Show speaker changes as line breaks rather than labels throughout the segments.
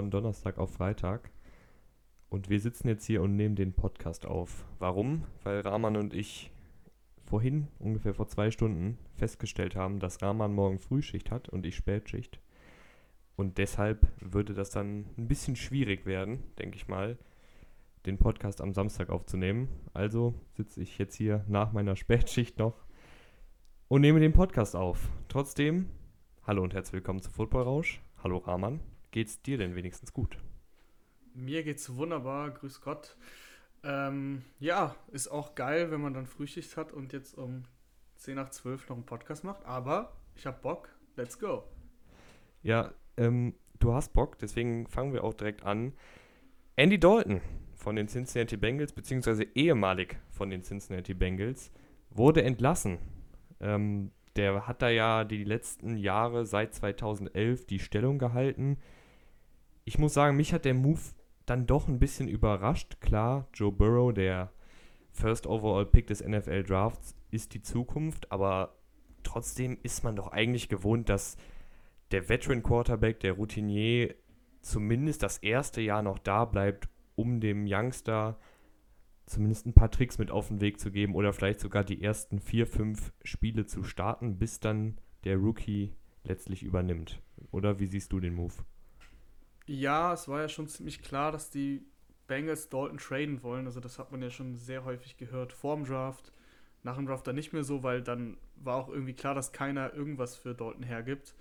von Donnerstag auf Freitag. Und wir sitzen jetzt hier und nehmen den Podcast auf. Warum? Weil Rahman und ich vorhin, ungefähr vor zwei Stunden, festgestellt haben, dass Rahman morgen Frühschicht hat und ich Spätschicht. Und deshalb würde das dann ein bisschen schwierig werden, denke ich mal, den Podcast am Samstag aufzunehmen. Also sitze ich jetzt hier nach meiner Spätschicht noch und nehme den Podcast auf. Trotzdem, hallo und herzlich willkommen zu Football Rausch. Hallo Rahman, geht's dir denn wenigstens gut?
Mir geht's wunderbar, grüß Gott. Ähm, ja, ist auch geil, wenn man dann Frühschicht hat und jetzt um 10 nach 12 noch einen Podcast macht, aber ich hab Bock, let's go.
Ja, ähm, du hast Bock, deswegen fangen wir auch direkt an. Andy Dalton von den Cincinnati Bengals, beziehungsweise ehemalig von den Cincinnati Bengals, wurde entlassen. Ähm, der hat da ja die letzten Jahre seit 2011 die Stellung gehalten. Ich muss sagen, mich hat der Move dann doch ein bisschen überrascht. Klar, Joe Burrow, der First Overall Pick des NFL Drafts, ist die Zukunft, aber trotzdem ist man doch eigentlich gewohnt, dass der Veteran Quarterback, der Routinier, zumindest das erste Jahr noch da bleibt, um dem Youngster zumindest ein paar Tricks mit auf den Weg zu geben oder vielleicht sogar die ersten vier, fünf Spiele zu starten, bis dann der Rookie letztlich übernimmt. Oder wie siehst du den Move?
Ja, es war ja schon ziemlich klar, dass die Bengals Dalton traden wollen. Also das hat man ja schon sehr häufig gehört vor dem Draft. Nach dem Draft dann nicht mehr so, weil dann war auch irgendwie klar, dass keiner irgendwas für Dalton hergibt.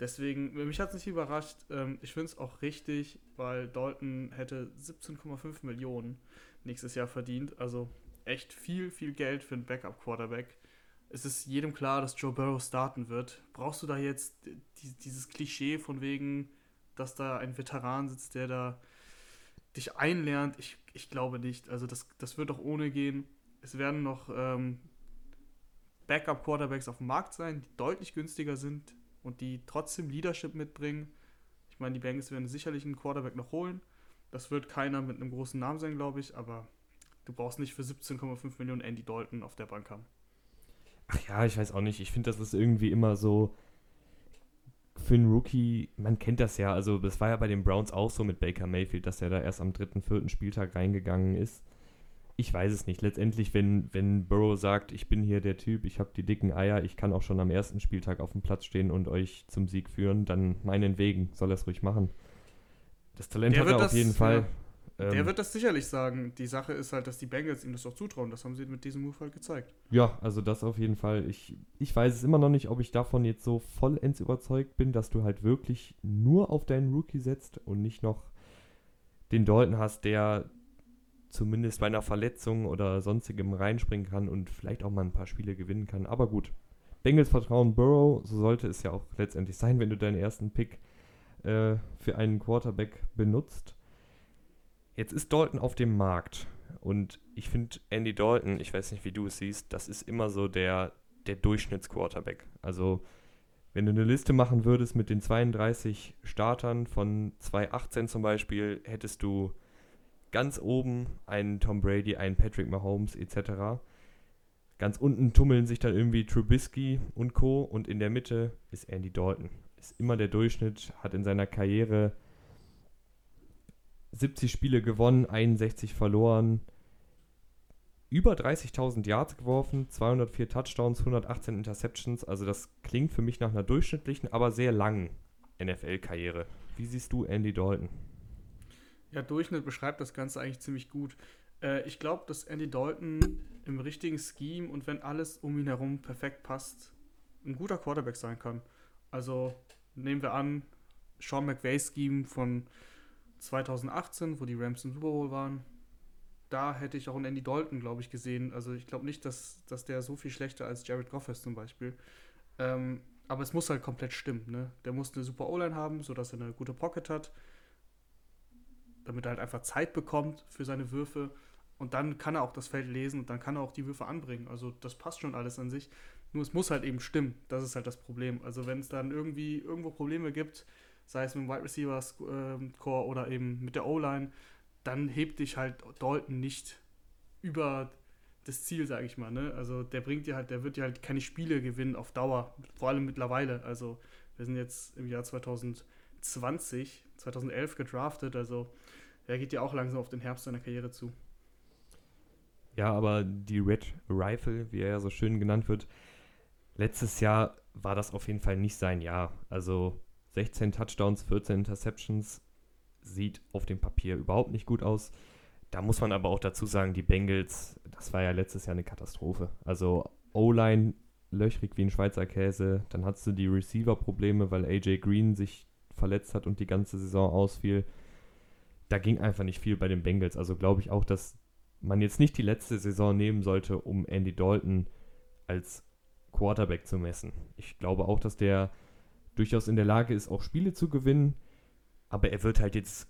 Deswegen, mich hat es nicht überrascht. Ähm, ich finde es auch richtig, weil Dalton hätte 17,5 Millionen nächstes Jahr verdient. Also echt viel, viel Geld für einen Backup-Quarterback. Es ist jedem klar, dass Joe Burrow starten wird. Brauchst du da jetzt dieses Klischee von wegen, dass da ein Veteran sitzt, der da dich einlernt? Ich, ich glaube nicht. Also das, das wird doch ohne gehen. Es werden noch ähm, Backup-Quarterbacks auf dem Markt sein, die deutlich günstiger sind und die trotzdem Leadership mitbringen. Ich meine, die Bengals werden sicherlich einen Quarterback noch holen. Das wird keiner mit einem großen Namen sein, glaube ich, aber du brauchst nicht für 17,5 Millionen Andy Dalton auf der Bank haben.
Ach ja, ich weiß auch nicht. Ich finde, das ist irgendwie immer so für einen Rookie, man kennt das ja, also das war ja bei den Browns auch so mit Baker Mayfield, dass er da erst am dritten, vierten Spieltag reingegangen ist. Ich weiß es nicht. Letztendlich, wenn, wenn Burrow sagt, ich bin hier der Typ, ich habe die dicken Eier, ich kann auch schon am ersten Spieltag auf dem Platz stehen und euch zum Sieg führen, dann meinen Wegen soll er es ruhig machen. Das Talent der hat er auf jeden Fall.
Ja, der ähm, wird das sicherlich sagen. Die Sache ist halt, dass die Bengals ihm das auch zutrauen. Das haben sie mit diesem Move halt gezeigt.
Ja, also das auf jeden Fall. Ich, ich weiß es immer noch nicht, ob ich davon jetzt so vollends überzeugt bin, dass du halt wirklich nur auf deinen Rookie setzt und nicht noch den Dalton hast, der zumindest bei einer Verletzung oder sonstigem reinspringen kann und vielleicht auch mal ein paar Spiele gewinnen kann. Aber gut. Bengals vertrauen Burrow, so sollte es ja auch letztendlich sein, wenn du deinen ersten Pick äh, für einen Quarterback benutzt. Jetzt ist Dalton auf dem Markt und ich finde Andy Dalton, ich weiß nicht, wie du es siehst, das ist immer so der, der Durchschnittsquarterback. Also wenn du eine Liste machen würdest mit den 32 Startern von 2018 zum Beispiel, hättest du ganz oben einen Tom Brady, einen Patrick Mahomes etc. Ganz unten tummeln sich dann irgendwie Trubisky und Co. Und in der Mitte ist Andy Dalton ist immer der Durchschnitt, hat in seiner Karriere 70 Spiele gewonnen, 61 verloren, über 30.000 Yards geworfen, 204 Touchdowns, 118 Interceptions. Also das klingt für mich nach einer durchschnittlichen, aber sehr langen NFL-Karriere. Wie siehst du Andy Dalton?
Ja, Durchschnitt beschreibt das Ganze eigentlich ziemlich gut. Äh, ich glaube, dass Andy Dalton im richtigen Scheme und wenn alles um ihn herum perfekt passt, ein guter Quarterback sein kann. Also nehmen wir an, Sean McVay's Scheme von 2018, wo die Rams im Super Bowl waren. Da hätte ich auch einen Andy Dalton, glaube ich, gesehen. Also ich glaube nicht, dass, dass der so viel schlechter als Jared Goff ist zum Beispiel. Ähm, aber es muss halt komplett stimmen. Ne? Der muss eine super O-Line haben, sodass er eine gute Pocket hat. Damit er halt einfach Zeit bekommt für seine Würfe. Und dann kann er auch das Feld lesen und dann kann er auch die Würfe anbringen. Also das passt schon alles an sich. Nur es muss halt eben stimmen. Das ist halt das Problem. Also wenn es dann irgendwie irgendwo Probleme gibt, sei es mit dem Wide Receiver ähm, Core oder eben mit der O-Line, dann hebt dich halt Dalton nicht über das Ziel, sage ich mal. Ne? Also der bringt dir halt, der wird dir halt keine Spiele gewinnen auf Dauer, vor allem mittlerweile. Also wir sind jetzt im Jahr 2023 20, 2011 gedraftet. Also er geht ja auch langsam auf den Herbst seiner Karriere zu.
Ja, aber die Red Rifle, wie er ja so schön genannt wird, letztes Jahr war das auf jeden Fall nicht sein Jahr. Also 16 Touchdowns, 14 Interceptions sieht auf dem Papier überhaupt nicht gut aus. Da muss man aber auch dazu sagen, die Bengals, das war ja letztes Jahr eine Katastrophe. Also O-Line löchrig wie ein Schweizer Käse. Dann hattest du die Receiver-Probleme, weil AJ Green sich verletzt hat und die ganze Saison ausfiel. Da ging einfach nicht viel bei den Bengals. Also glaube ich auch, dass man jetzt nicht die letzte Saison nehmen sollte, um Andy Dalton als Quarterback zu messen. Ich glaube auch, dass der durchaus in der Lage ist, auch Spiele zu gewinnen. Aber er wird halt jetzt,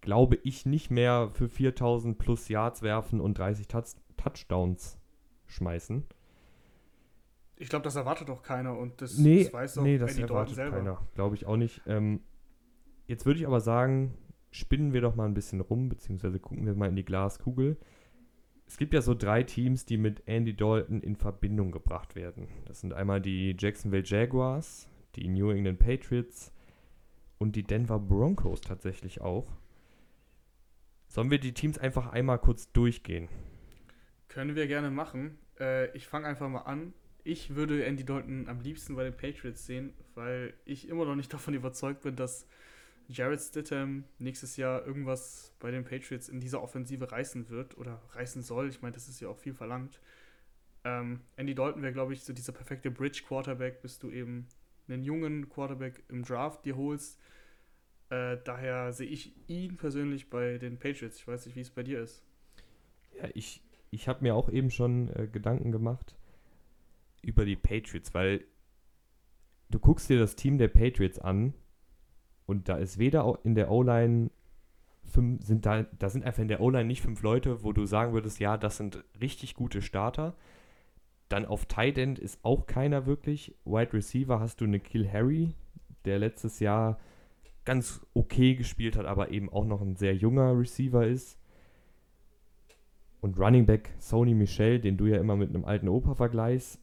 glaube ich, nicht mehr für 4000 plus Yards werfen und 30 Touch Touchdowns schmeißen.
Ich glaube, das erwartet auch keiner und das,
nee,
das weiß auch
nee, das
Andy Dalton
erwartet
selber.
keiner. Glaube ich auch nicht. Ähm, jetzt würde ich aber sagen, spinnen wir doch mal ein bisschen rum, beziehungsweise gucken wir mal in die Glaskugel. Es gibt ja so drei Teams, die mit Andy Dalton in Verbindung gebracht werden. Das sind einmal die Jacksonville Jaguars, die New England Patriots und die Denver Broncos tatsächlich auch. Sollen wir die Teams einfach einmal kurz durchgehen?
Können wir gerne machen. Äh, ich fange einfach mal an. Ich würde Andy Dalton am liebsten bei den Patriots sehen, weil ich immer noch nicht davon überzeugt bin, dass Jared Stidham nächstes Jahr irgendwas bei den Patriots in dieser Offensive reißen wird oder reißen soll. Ich meine, das ist ja auch viel verlangt. Ähm, Andy Dalton wäre, glaube ich, so dieser perfekte Bridge-Quarterback, bis du eben einen jungen Quarterback im Draft dir holst. Äh, daher sehe ich ihn persönlich bei den Patriots. Ich weiß nicht, wie es bei dir ist.
Ja, ich, ich habe mir auch eben schon äh, Gedanken gemacht über die Patriots, weil du guckst dir das Team der Patriots an und da ist weder in der O-Line sind da, da sind einfach in der O-Line nicht fünf Leute, wo du sagen würdest, ja, das sind richtig gute Starter. Dann auf Tight End ist auch keiner wirklich. Wide Receiver hast du eine Kill Harry, der letztes Jahr ganz okay gespielt hat, aber eben auch noch ein sehr junger Receiver ist. Und Running Back Sony Michel, den du ja immer mit einem alten Opa vergleichst.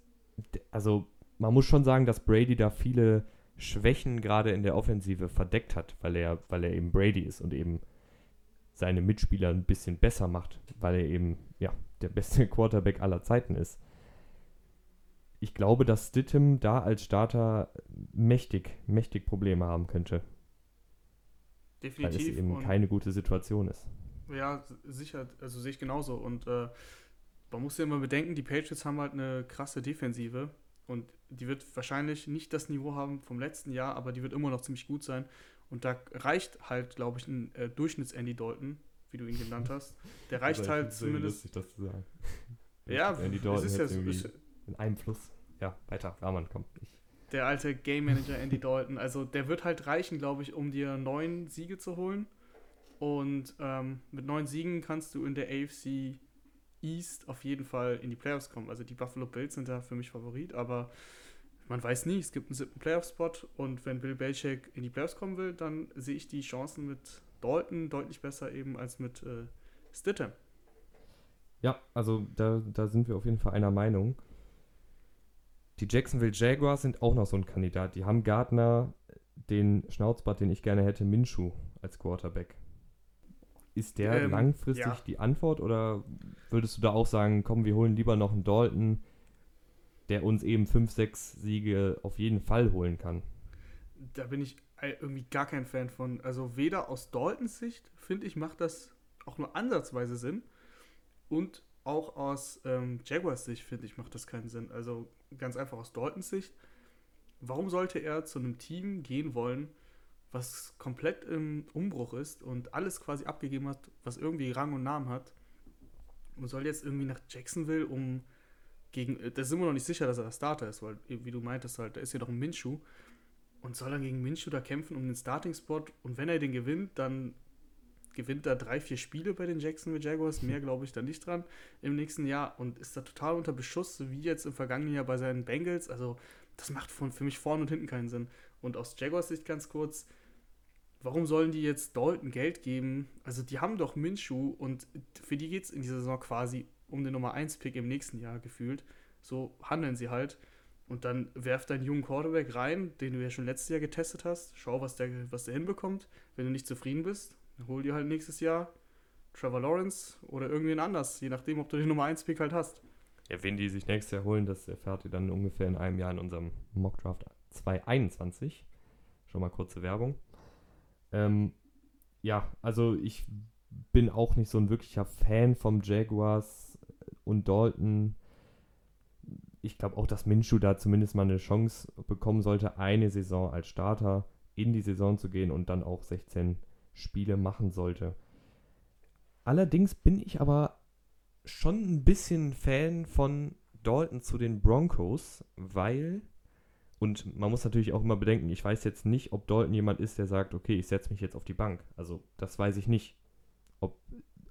Also man muss schon sagen, dass Brady da viele Schwächen gerade in der Offensive verdeckt hat, weil er, weil er eben Brady ist und eben seine Mitspieler ein bisschen besser macht, weil er eben ja der beste Quarterback aller Zeiten ist. Ich glaube, dass Stidham da als Starter mächtig, mächtig Probleme haben könnte, weil es
Definitiv.
eben keine gute Situation ist.
Ja, sicher, also sehe ich genauso. Und äh, man muss ja immer bedenken, die Patriots haben halt eine krasse Defensive und die wird wahrscheinlich nicht das Niveau haben vom letzten Jahr, aber die wird immer noch ziemlich gut sein. Und da reicht halt, glaube ich, ein äh, Durchschnitts-Andy Dalton, wie du ihn genannt hast. Der reicht
Also,
halt zumindest.
Lustig, das zu sagen.
Ja,
Andy
es ist ja so,
in einem Fluss. Ja, weiter, Rahman, komm. Ich,
der alte Game Manager Andy Dalton. Also der wird halt reichen, glaube ich, um dir neun Siege zu holen. Und ähm, mit neun Siegen kannst du in der AFC East auf jeden Fall in die Playoffs kommen. Also die Buffalo Bills sind da für mich Favorit, aber man weiß nie, es gibt einen siebten Playoff-Spot und wenn Bill Belichick in die Playoffs kommen will, dann sehe ich die Chancen mit Dalton deutlich besser eben als mit äh, Stidham.
ja, also da, da sind wir auf jeden Fall einer Meinung. Die Jacksonville Jaguars sind auch noch so ein Kandidat. Die haben Gardner, den Schnauzbart, den ich gerne hätte, Minshu als Quarterback. Ist der
Ähm,
langfristig
ja.
die Antwort oder würdest du da auch sagen, komm, wir holen lieber noch einen Dalton, der uns eben 5, 6 Siege auf jeden Fall holen kann?
da bin ich irgendwie gar kein Fan von. Also weder aus Daltons Sicht, finde ich, macht das auch nur ansatzweise Sinn. Und auch aus ähm, Jaguars Sicht, finde ich, macht das keinen Sinn. Also ganz einfach aus Daltons Sicht. Warum sollte er zu einem Team gehen wollen, was komplett im Umbruch ist und alles quasi abgegeben hat, was irgendwie Rang und Namen hat? Und soll jetzt irgendwie nach Jacksonville, um gegen. äh, Da sind wir noch nicht sicher, dass er der Starter ist, weil, wie du meintest, halt, da ist ja doch ein Minshu und soll dann gegen Minshew da kämpfen um den Starting-Spot. Und wenn er den gewinnt, dann gewinnt er drei, vier Spiele bei den Jacksonville Jaguars. Mehr glaube ich da nicht dran im nächsten Jahr und ist da total unter Beschuss, so wie jetzt im vergangenen Jahr bei seinen Bengals. Also, das macht von, für mich vorne und hinten keinen Sinn. Und aus Jaguars Sicht ganz kurz, warum sollen die jetzt Dalton Geld geben? Also, die haben doch Minshew und für die geht es in dieser Saison quasi um den Nummer 1-Pick im nächsten Jahr gefühlt. So handeln sie halt. Und dann werf deinen jungen Quarterback rein, den du ja schon letztes Jahr getestet hast. Schau, was der, was der hinbekommt. Wenn du nicht zufrieden bist, hol dir halt nächstes Jahr Trevor Lawrence oder irgendwen anders, je nachdem, ob du den Nummer 1 Pick halt hast.
Ja, wen die sich nächstes Jahr holen, das erfahrt ihr dann ungefähr in einem Jahr in unserem Mockdraft 2021. Schon mal kurze Werbung. Ähm, ja, also ich bin auch nicht so ein wirklicher Fan vom Jaguars und Dalton ich glaube auch, dass Minshu da zumindest mal eine Chance bekommen sollte, eine Saison als Starter in die Saison zu gehen und dann auch 16 Spiele machen sollte. Allerdings bin ich aber schon ein bisschen Fan von Dalton zu den Broncos, weil, und man muss natürlich auch immer bedenken, ich weiß jetzt nicht, ob Dalton jemand ist, der sagt, okay, ich setze mich jetzt auf die Bank. Also das weiß ich nicht. Ob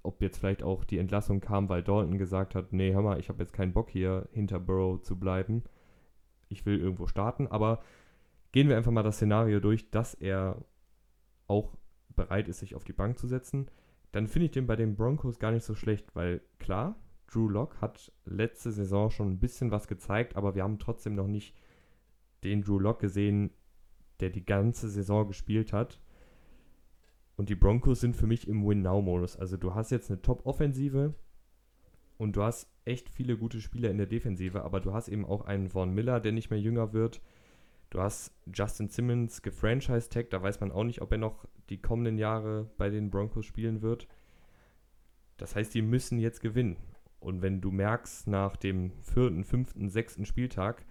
ob jetzt vielleicht auch die Entlassung kam, weil Dalton gesagt hat, nee, hör mal, ich habe jetzt keinen Bock hier hinter Burrow zu bleiben. Ich will irgendwo starten, aber gehen wir einfach mal das Szenario durch, dass er auch bereit ist, sich auf die Bank zu setzen. Dann finde ich den bei den Broncos gar nicht so schlecht, weil klar, Drew Lock hat letzte Saison schon ein bisschen was gezeigt, aber wir haben trotzdem noch nicht den Drew Lock gesehen, der die ganze Saison gespielt hat. Und die Broncos sind für mich im Win-Now-Modus. Also du hast jetzt eine Top-Offensive und du hast echt viele gute Spieler in der Defensive, aber du hast eben auch einen Vaughn Miller, der nicht mehr jünger wird. Du hast Justin Simmons gefranchise-tag, da weiß man auch nicht, ob er noch die kommenden Jahre bei den Broncos spielen wird. Das heißt, die müssen jetzt gewinnen. Und wenn du merkst, nach dem vierten, fünften, sechsten Spieltag,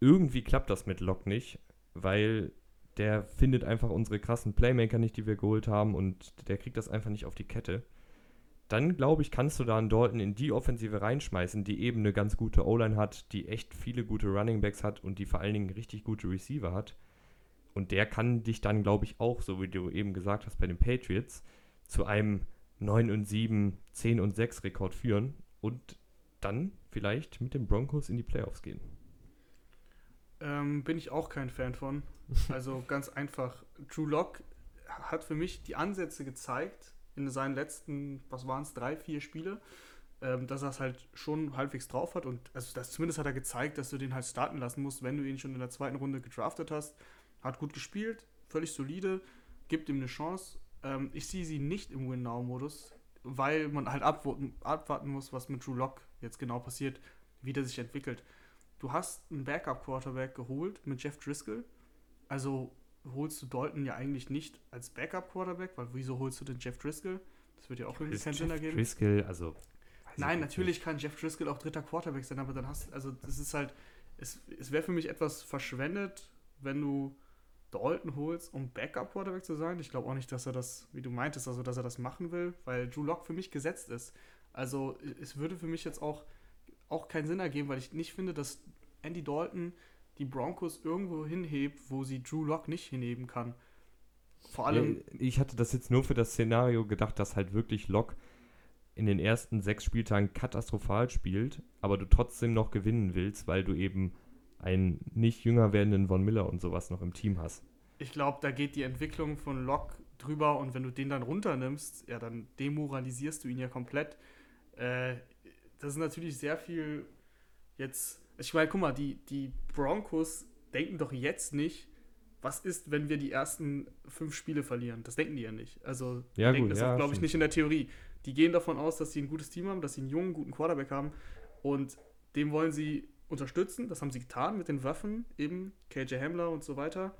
irgendwie klappt das mit Lock nicht, weil der findet einfach unsere krassen Playmaker nicht, die wir geholt haben und der kriegt das einfach nicht auf die Kette. Dann glaube ich, kannst du da einen Dalton in die Offensive reinschmeißen, die eben eine ganz gute O-Line hat, die echt viele gute Running Backs hat und die vor allen Dingen richtig gute Receiver hat. Und der kann dich dann, glaube ich, auch, so wie du eben gesagt hast, bei den Patriots, zu einem 9 und 7, 10 und 6 Rekord führen und dann vielleicht mit den Broncos in die Playoffs gehen.
Ähm, bin ich auch kein Fan von. Also ganz einfach. Drew Lock hat für mich die Ansätze gezeigt in seinen letzten, was waren es, drei, vier Spiele, ähm, dass er es halt schon halbwegs drauf hat. Und also das, zumindest hat er gezeigt, dass du den halt starten lassen musst, wenn du ihn schon in der zweiten Runde gedraftet hast. Hat gut gespielt, völlig solide, gibt ihm eine Chance. Ähm, ich sehe sie nicht im Win-Now-Modus, weil man halt abwarten, abwarten muss, was mit Drew Lock jetzt genau passiert, wie der sich entwickelt du hast einen Backup-Quarterback geholt mit Jeff Driscoll. Also holst du Dalton ja eigentlich nicht als Backup-Quarterback, weil wieso holst du den Jeff Driscoll? Das wird ja auch irgendwie keinen Sinn ergeben.
Driscoll, also.
Nein, natürlich nicht. kann Jeff Driscoll auch dritter Quarterback sein, aber dann hast du, also das ist halt, es, es wäre für mich etwas verschwendet, wenn du Dalton holst, um Backup-Quarterback zu sein. Ich glaube auch nicht, dass er das, wie du meintest, also dass er das machen will, weil Drew Lock für mich gesetzt ist. Also es würde für mich jetzt auch auch keinen Sinn ergeben, weil ich nicht finde, dass Andy Dalton die Broncos irgendwo hinhebt, wo sie Drew Lock nicht hinheben kann.
Vor allem. Ich hatte das jetzt nur für das Szenario gedacht, dass halt wirklich Lock in den ersten sechs Spieltagen katastrophal spielt, aber du trotzdem noch gewinnen willst, weil du eben einen nicht jünger werdenden Von Miller und sowas noch im Team hast.
Ich glaube, da geht die Entwicklung von Lock drüber und wenn du den dann runternimmst, ja, dann demoralisierst du ihn ja komplett. Äh, das ist natürlich sehr viel jetzt. Ich meine, guck mal, die, die Broncos denken doch jetzt nicht, was ist, wenn wir die ersten fünf Spiele verlieren? Das denken die ja nicht. Also,
ja,
denken
gut,
das
ja,
glaube ich, nicht in der Theorie. Die gehen davon aus, dass sie ein gutes Team haben, dass sie einen jungen, guten Quarterback haben und dem wollen sie unterstützen. Das haben sie getan mit den Waffen, eben KJ Hamler und so weiter.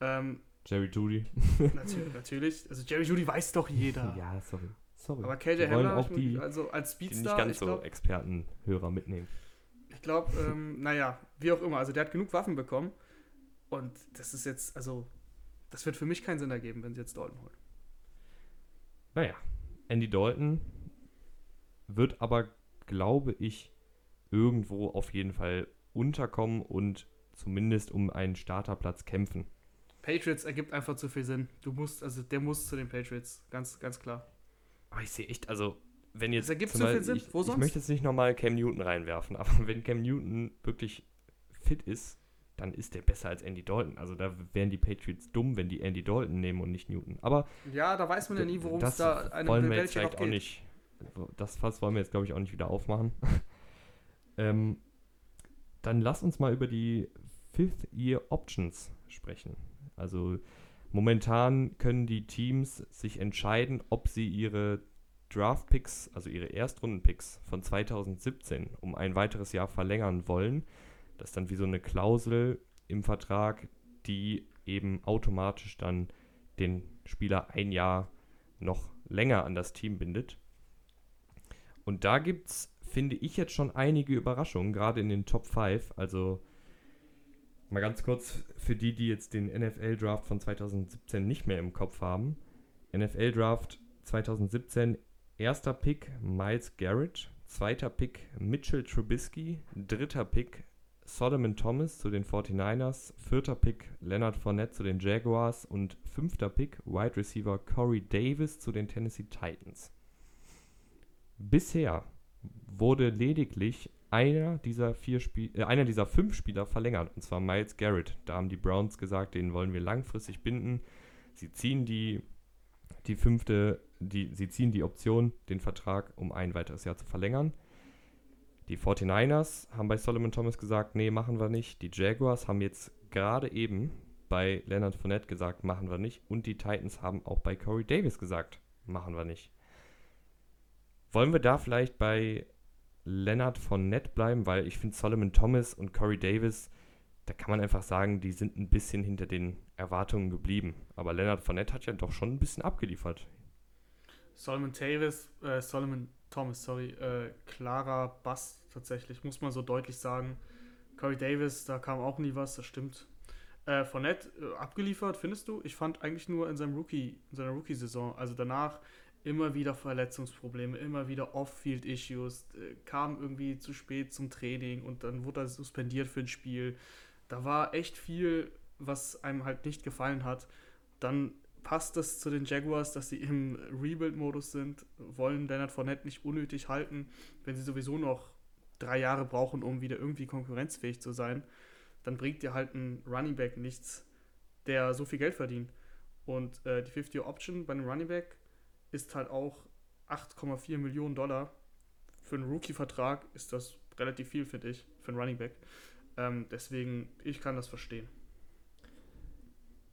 Ähm,
Jerry Judy.
natürlich, natürlich. Also Jerry Judy weiß doch jeder.
Ja, sorry. Sorry.
Aber KJ
Hamler, auch die,
also als Speedstar,
die nicht ganz so Expertenhörer mitnehmen.
Ich glaube, ähm, naja, wie auch immer. Also der hat genug Waffen bekommen. Und das ist jetzt, also, das wird für mich keinen Sinn ergeben, wenn sie jetzt Dalton holen.
Naja, Andy Dalton wird aber, glaube ich, irgendwo auf jeden Fall unterkommen und zumindest um einen Starterplatz kämpfen.
Patriots ergibt einfach zu viel Sinn. Du musst, also der muss zu den Patriots, ganz, ganz klar.
Aber ich sehe echt, also wenn jetzt.
Das ergibt so viel Sinn.
Ich, Wo sonst? Ich möchte jetzt nicht nochmal Cam Newton reinwerfen, aber wenn Cam Newton wirklich fit ist, dann ist der besser als Andy Dalton. Also da wären die Patriots dumm, wenn die Andy Dalton nehmen und nicht Newton. Aber
ja, da weiß man ja nie, worum
es
da
einem wollen wir jetzt vielleicht auch nicht. Das Fass wollen wir jetzt glaube ich auch nicht wieder aufmachen. ähm, dann lass uns mal über die Fifth Year Options sprechen. Also momentan können die Teams sich entscheiden, ob sie ihre Draft Picks, also ihre Erstrunden Picks von 2017 um ein weiteres Jahr verlängern wollen. Das ist dann wie so eine Klausel im Vertrag, die eben automatisch dann den Spieler ein Jahr noch länger an das Team bindet. Und da gibt es, finde ich, jetzt schon einige Überraschungen, gerade in den Top 5. Also mal ganz kurz für die, die jetzt den NFL-Draft von 2017 nicht mehr im Kopf haben. NFL-Draft 2017, erster Pick Miles Garrett, zweiter Pick Mitchell Trubisky, dritter Pick Solomon Thomas zu den 49ers, vierter Pick Leonard Fournette zu den Jaguars und fünfter Pick Wide Receiver Corey Davis zu den Tennessee Titans. Bisher wurde lediglich einer dieser, vier Spiel äh, einer dieser fünf Spieler verlängert, und zwar Miles Garrett. Da haben die Browns gesagt, den wollen wir langfristig binden. Sie ziehen die, die fünfte, die, sie ziehen die Option, den Vertrag um ein weiteres Jahr zu verlängern. Die 49ers haben bei Solomon Thomas gesagt, nee, machen wir nicht. Die Jaguars haben jetzt gerade eben bei Leonard Fournette gesagt, machen wir nicht. Und die Titans haben auch bei Corey Davis gesagt, machen wir nicht. Wollen wir da vielleicht bei Leonard Fournette bleiben, weil ich finde Solomon Thomas und Corey Davis, da kann man einfach sagen, die sind ein bisschen hinter den Erwartungen geblieben. Aber Leonard Fournette hat ja doch schon ein bisschen abgeliefert.
Solomon Davis, äh, Solomon Thomas, sorry, äh, klarer Bass tatsächlich, muss man so deutlich sagen. Corey Davis, da kam auch nie was, das stimmt. Äh, Fournette äh, abgeliefert, findest du? Ich fand eigentlich nur in seinem Rookie, in seiner Rookie-Saison, also danach immer wieder Verletzungsprobleme, immer wieder Off-Field-Issues, äh, kam irgendwie zu spät zum Training und dann wurde er suspendiert für ein Spiel. Da war echt viel, was einem halt nicht gefallen hat. Dann passt es zu den Jaguars, dass sie im Rebuild-Modus sind, wollen Leonard Fournette nicht unnötig halten, wenn sie sowieso noch drei Jahre brauchen, um wieder irgendwie konkurrenzfähig zu sein. Dann bringt dir halt ein Running Back nichts, der so viel Geld verdient. Und äh, die 50-Option bei einem Running Back ist halt auch 8,4 Millionen Dollar. Für einen Rookie-Vertrag ist das relativ viel, finde ich, für einen Running Back. Ähm, deswegen, ich kann das verstehen.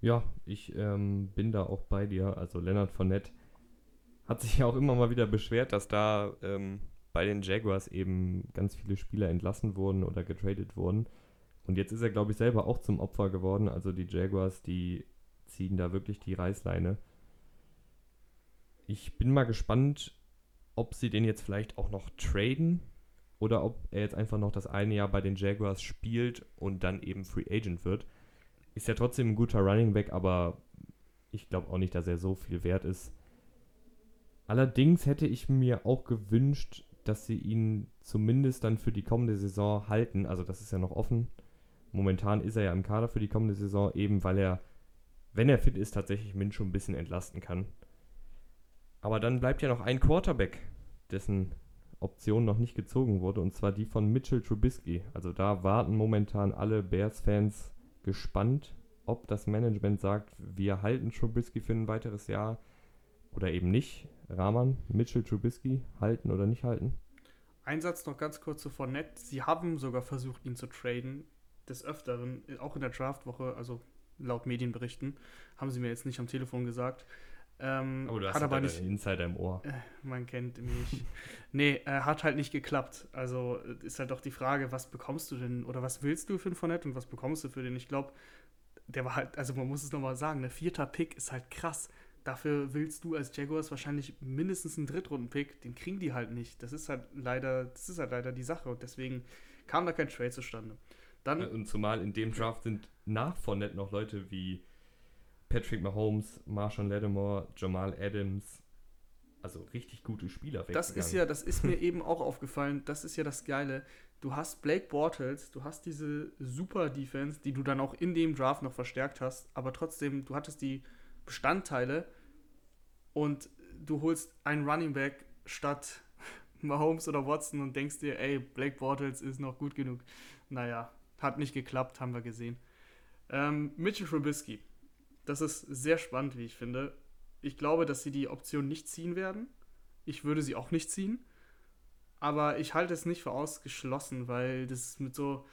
Ja, ich ähm, bin da auch bei dir. Also Leonard Fournette hat sich ja auch immer mal wieder beschwert, dass da ähm, bei den Jaguars eben ganz viele Spieler entlassen wurden oder getradet wurden. Und jetzt ist er, glaube ich, selber auch zum Opfer geworden. Also die Jaguars, die ziehen da wirklich die Reißleine. Ich bin mal gespannt, ob sie den jetzt vielleicht auch noch traden oder ob er jetzt einfach noch das eine Jahr bei den Jaguars spielt und dann eben Free Agent wird. Ist ja trotzdem ein guter Running Back, aber ich glaube auch nicht, dass er so viel wert ist. Allerdings hätte ich mir auch gewünscht, dass sie ihn zumindest dann für die kommende Saison halten. Also das ist ja noch offen. Momentan ist er ja im Kader für die kommende Saison, eben weil er, wenn er fit ist, tatsächlich Min schon ein bisschen entlasten kann. Aber dann bleibt ja noch ein Quarterback, dessen Option noch nicht gezogen wurde, und zwar die von Mitchell Trubisky. Also da warten momentan alle Bears-Fans gespannt, ob das Management sagt, wir halten Trubisky für ein weiteres Jahr oder eben nicht. Rahman, Mitchell Trubisky halten oder nicht halten?
Ein Satz noch ganz kurz zu Fournette. Sie haben sogar versucht, ihn zu traden. Des Öfteren, auch in der Draftwoche, also laut Medienberichten, haben sie mir jetzt nicht am Telefon gesagt.
Ähm, oh, du hast hat aber nicht Insider im Ohr.
Äh, man kennt mich. nee, äh, hat halt nicht geklappt. Also ist halt doch die Frage, was bekommst du denn oder was willst du für einen Fournette und was bekommst du für den? Ich glaube, der war halt, also man muss es nochmal sagen, der vierter Pick ist halt krass. Dafür willst du als Jaguars wahrscheinlich mindestens einen Drittrunden-Pick. Den kriegen die halt nicht. Das ist halt leider, das ist halt leider die Sache und deswegen kam da kein Trade zustande.
Dann, und zumal in dem Draft sind nach Fournette noch Leute wie Patrick Mahomes, Marshall Lattimore, Jamal Adams, also richtig gute Spieler.
Das ist ja, das ist mir eben auch aufgefallen. Das ist ja das Geile. Du hast Blake Bortles, du hast diese super Defense, die du dann auch in dem Draft noch verstärkt hast, aber trotzdem, du hattest die Bestandteile und du holst einen Running Back statt Mahomes oder Watson und denkst dir, ey, Blake Bortles ist noch gut genug. Naja, hat nicht geklappt, haben wir gesehen. Ähm, Mitchell Trubisky das ist sehr spannend, wie ich finde. Ich glaube, dass sie die Option nicht ziehen werden. Ich würde sie auch nicht ziehen. Aber ich halte es nicht für ausgeschlossen, weil das mit so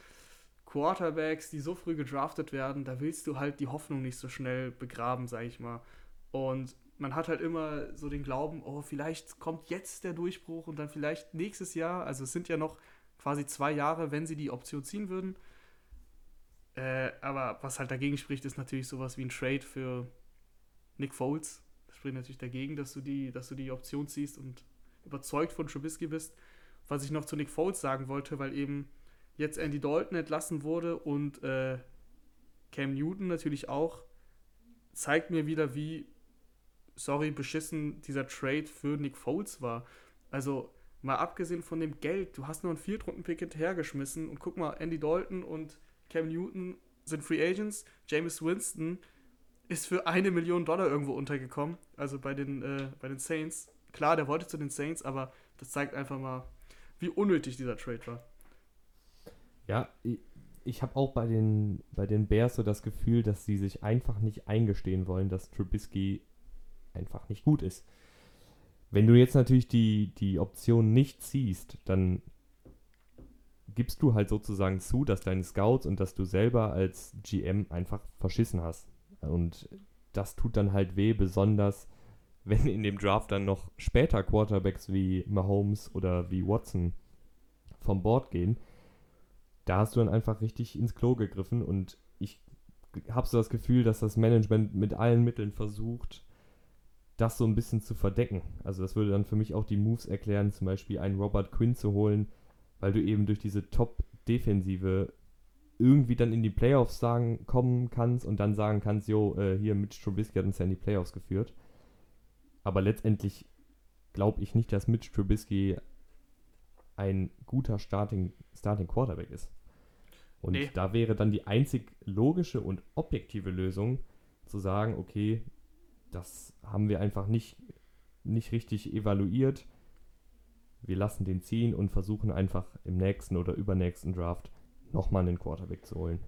Quarterbacks, die so früh gedraftet werden, da willst du halt die Hoffnung nicht so schnell begraben, sag ich mal. Und man hat halt immer so den Glauben, oh, vielleicht kommt jetzt der Durchbruch und dann vielleicht nächstes Jahr. Also es sind ja noch quasi zwei Jahre, wenn sie die Option ziehen würden. Äh, aber was halt dagegen spricht, ist natürlich sowas wie ein Trade für Nick Foles. Das spricht natürlich dagegen, dass du die, dass du die Option ziehst und überzeugt von Trubisky bist. Was ich noch zu Nick Foles sagen wollte, weil eben jetzt Andy Dalton entlassen wurde und äh, Cam Newton natürlich auch, zeigt mir wieder, wie, sorry, beschissen dieser Trade für Nick Foles war. Also, mal abgesehen von dem Geld, du hast nur einen Viertrunden-Pick hinterhergeschmissen und guck mal, Andy Dalton und Cam Newton sind Free Agents, James Winston ist für eine Million Dollar irgendwo untergekommen, also bei den, äh, bei den Saints. Klar, der wollte zu den Saints, aber das zeigt einfach mal, wie unnötig dieser Trade war.
Ja, ich, ich habe auch bei den, bei den Bears so das Gefühl, dass sie sich einfach nicht eingestehen wollen, dass Trubisky einfach nicht gut ist. Wenn du jetzt natürlich die, die Option nicht ziehst, dann gibst du halt sozusagen zu, dass deine Scouts und dass du selber als GM einfach verschissen hast. Und das tut dann halt weh, besonders wenn in dem Draft dann noch später Quarterbacks wie Mahomes oder wie Watson vom Board gehen da hast du dann einfach richtig ins Klo gegriffen und ich habe so das Gefühl, dass das Management mit allen Mitteln versucht, das so ein bisschen zu verdecken. Also das würde dann für mich auch die Moves erklären, zum Beispiel einen Robert Quinn zu holen, weil du eben durch diese Top-Defensive irgendwie dann in die Playoffs sagen, kommen kannst und dann sagen kannst, jo, äh, hier Mitch Trubisky hat uns ja in die Playoffs geführt. Aber letztendlich glaube ich nicht, dass Mitch Trubisky ein guter Starting, Starting Quarterback ist. Und nee. da wäre dann die einzig logische und objektive Lösung zu sagen, okay, das haben wir einfach nicht, nicht richtig evaluiert. Wir lassen den ziehen und versuchen einfach im nächsten oder übernächsten Draft nochmal einen Quarterback zu holen.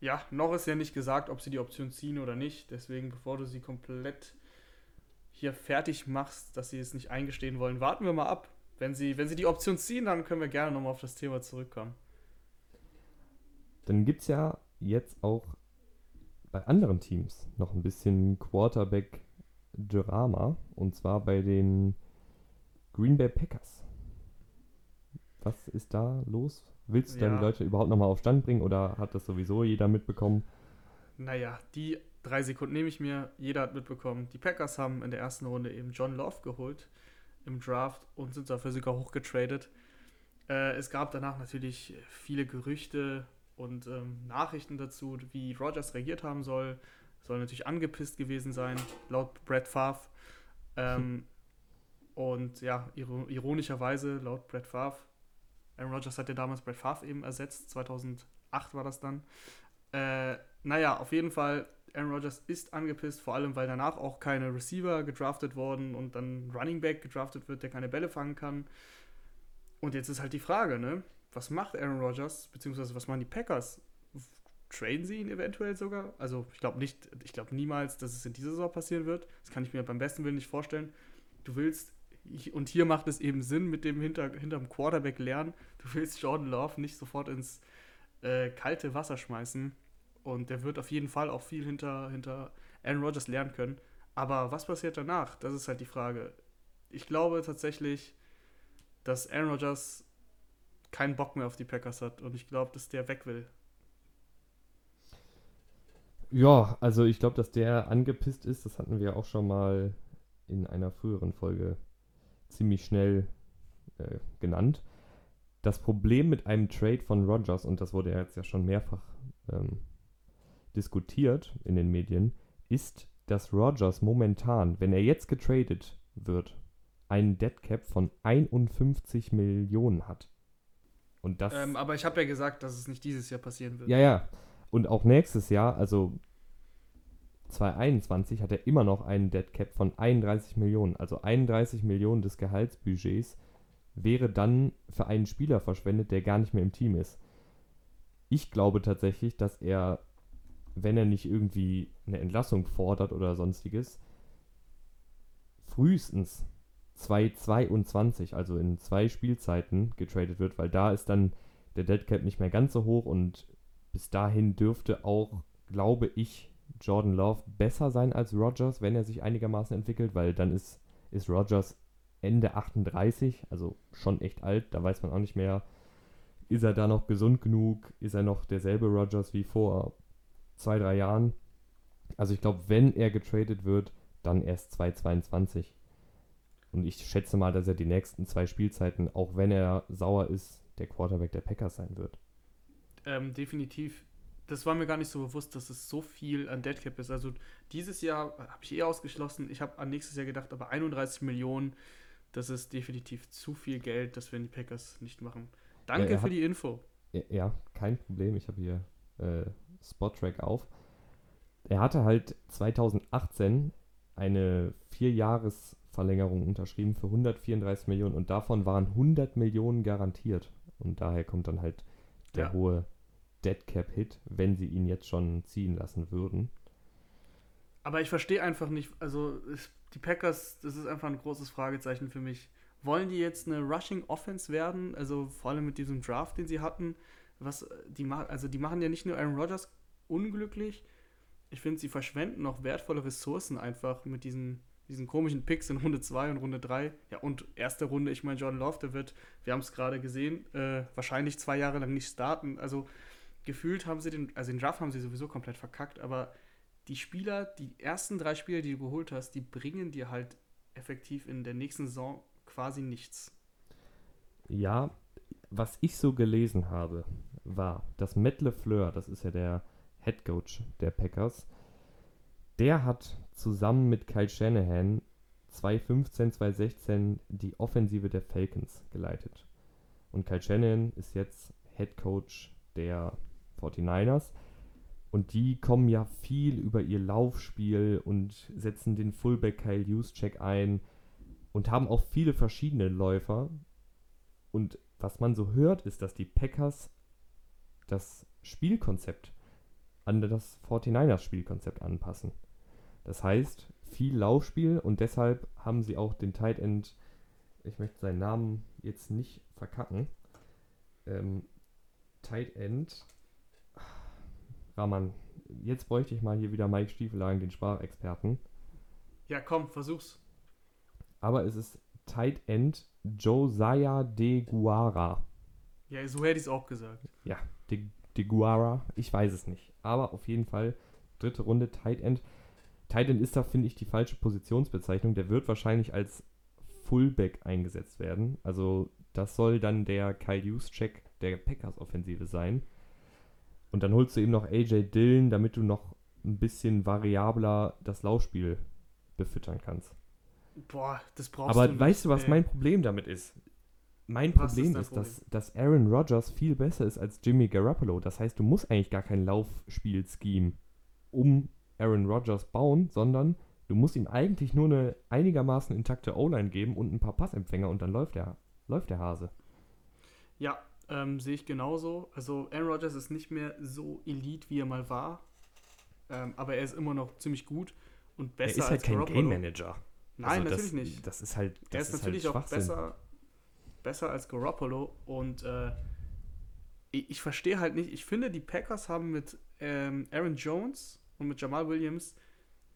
Ja, noch ist ja nicht gesagt, ob sie die Option ziehen oder nicht. Deswegen, bevor du sie komplett hier fertig machst, dass sie es nicht eingestehen wollen, warten wir mal ab. Wenn sie, wenn sie die Option ziehen, dann können wir gerne nochmal auf das Thema zurückkommen.
Dann gibt es ja jetzt auch bei anderen Teams noch ein bisschen Quarterback-Drama. Und zwar bei den Green Bay Packers. Was ist da los? Willst du ja. deine Leute überhaupt nochmal auf Stand bringen oder hat das sowieso jeder mitbekommen?
Naja, die drei Sekunden nehme ich mir. Jeder hat mitbekommen. Die Packers haben in der ersten Runde eben John Love geholt im Draft und sind dafür sogar hochgetradet. Äh, es gab danach natürlich viele Gerüchte und ähm, Nachrichten dazu, wie Rogers reagiert haben soll. Soll natürlich angepisst gewesen sein, laut Brett Favre. Ähm, und ja, ironischerweise, laut Brett Favre, Aaron Rodgers hat ja damals Brett Favre eben ersetzt, 2008 war das dann. Äh, naja, auf jeden Fall, Aaron Rodgers ist angepisst, vor allem weil danach auch keine Receiver gedraftet wurden und dann Running Back gedraftet wird, der keine Bälle fangen kann. Und jetzt ist halt die Frage, ne? was macht Aaron Rodgers, beziehungsweise was machen die Packers? Traden sie ihn eventuell sogar? Also ich glaube nicht, ich glaube niemals, dass es in dieser Saison passieren wird. Das kann ich mir beim besten Willen nicht vorstellen. Du willst, und hier macht es eben Sinn mit dem hinter, hinterm Quarterback lernen, du willst Jordan Love nicht sofort ins äh, kalte Wasser schmeißen. Und der wird auf jeden Fall auch viel hinter, hinter Aaron Rodgers lernen können. Aber was passiert danach? Das ist halt die Frage. Ich glaube tatsächlich, dass Aaron Rodgers keinen Bock mehr auf die Packers hat und ich glaube, dass der weg will.
Ja, also ich glaube, dass der angepisst ist, das hatten wir auch schon mal in einer früheren Folge ziemlich schnell äh, genannt. Das Problem mit einem Trade von Rogers, und das wurde ja jetzt ja schon mehrfach ähm, diskutiert in den Medien, ist, dass Rogers momentan, wenn er jetzt getradet wird, einen Deadcap von 51 Millionen hat.
Und das, ähm, aber ich habe ja gesagt, dass es nicht dieses Jahr passieren wird.
Ja, ja. Und auch nächstes Jahr, also 2021, hat er immer noch einen Dead Cap von 31 Millionen. Also 31 Millionen des Gehaltsbudgets wäre dann für einen Spieler verschwendet, der gar nicht mehr im Team ist. Ich glaube tatsächlich, dass er, wenn er nicht irgendwie eine Entlassung fordert oder sonstiges, frühestens 2022, also in zwei Spielzeiten, getradet wird, weil da ist dann der Dead Cap nicht mehr ganz so hoch und bis dahin dürfte auch, glaube ich, Jordan Love besser sein als Rogers, wenn er sich einigermaßen entwickelt, weil dann ist, ist Rogers Ende 38, also schon echt alt, da weiß man auch nicht mehr, ist er da noch gesund genug, ist er noch derselbe Rogers wie vor zwei, drei Jahren. Also ich glaube, wenn er getradet wird, dann erst 2022. Und ich schätze mal, dass er die nächsten zwei Spielzeiten, auch wenn er sauer ist, der Quarterback der Packers sein wird.
Ähm, definitiv. Das war mir gar nicht so bewusst, dass es so viel an Deadcap ist. Also dieses Jahr habe ich eh ausgeschlossen. Ich habe an nächstes Jahr gedacht, aber 31 Millionen, das ist definitiv zu viel Geld, das werden die Packers nicht machen. Danke ja, für hat, die Info.
Ja, kein Problem. Ich habe hier äh, Spot-Track auf. Er hatte halt 2018 eine Vierjahresverlängerung unterschrieben für 134 Millionen und davon waren 100 Millionen garantiert. Und daher kommt dann halt der ja. hohe Dead Cap Hit, wenn sie ihn jetzt schon ziehen lassen würden.
Aber ich verstehe einfach nicht, also die Packers, das ist einfach ein großes Fragezeichen für mich. Wollen die jetzt eine Rushing Offense werden? Also vor allem mit diesem Draft, den sie hatten. Was die also die machen ja nicht nur Aaron Rodgers unglücklich. Ich finde, sie verschwenden noch wertvolle Ressourcen einfach mit diesen, diesen komischen Picks in Runde 2 und Runde 3. Ja, und erste Runde, ich meine, Jordan Love, der wird, wir haben es gerade gesehen, äh, wahrscheinlich zwei Jahre lang nicht starten. Also gefühlt haben sie den, also den Draft haben sie sowieso komplett verkackt, aber die Spieler, die ersten drei Spieler, die du geholt hast, die bringen dir halt effektiv in der nächsten Saison quasi nichts.
Ja, was ich so gelesen habe, war, dass Matt LeFleur, das ist ja der Head Coach der Packers, der hat zusammen mit Kyle Shanahan 2015, 2016 die Offensive der Falcons geleitet. Und Kyle Shanahan ist jetzt Head Coach der 49ers. Und die kommen ja viel über ihr Laufspiel und setzen den Fullback Kyle Juszczyk ein und haben auch viele verschiedene Läufer. Und was man so hört, ist, dass die Packers das Spielkonzept an das 49ers Spielkonzept anpassen. Das heißt, viel Laufspiel und deshalb haben sie auch den Tight End, ich möchte seinen Namen jetzt nicht verkacken, ähm, Tight End, Rahman, jetzt bräuchte ich mal hier wieder Mike Stiefelagen, den Sprachexperten.
Ja, komm, versuch's.
Aber es ist Tight End Josiah de Guara.
Ja, so hätte ich es auch gesagt.
Ja, de, de Guara, ich weiß es nicht. Aber auf jeden Fall dritte Runde Tight End. Tight End ist da, finde ich, die falsche Positionsbezeichnung. Der wird wahrscheinlich als Fullback eingesetzt werden. Also das soll dann der Kyle Juszczyk der Packers-Offensive sein. Und dann holst du eben noch AJ Dillon, damit du noch ein bisschen variabler das Laufspiel befüttern kannst.
Boah, das brauchst
Aber du nicht, weißt du, was ey. mein Problem damit ist? Mein was Problem ist, ist Problem? Dass, dass Aaron Rodgers viel besser ist als Jimmy Garoppolo. Das heißt, du musst eigentlich gar kein Laufspiel-Scheme um Aaron Rodgers bauen, sondern du musst ihm eigentlich nur eine einigermaßen intakte O-Line geben und ein paar Passempfänger und dann läuft der, läuft der Hase.
Ja, ähm, sehe ich genauso. Also Aaron Rodgers ist nicht mehr so elite, wie er mal war. Ähm, aber er ist immer noch ziemlich gut und besser als
Er ist halt kein Garoppolo. Game Manager.
Nein, also natürlich
das,
nicht.
Das ist halt. Das
er ist, ist natürlich halt auch besser, besser als Garoppolo und äh, ich, ich verstehe halt nicht. Ich finde, die Packers haben mit ähm, Aaron Jones und mit Jamal Williams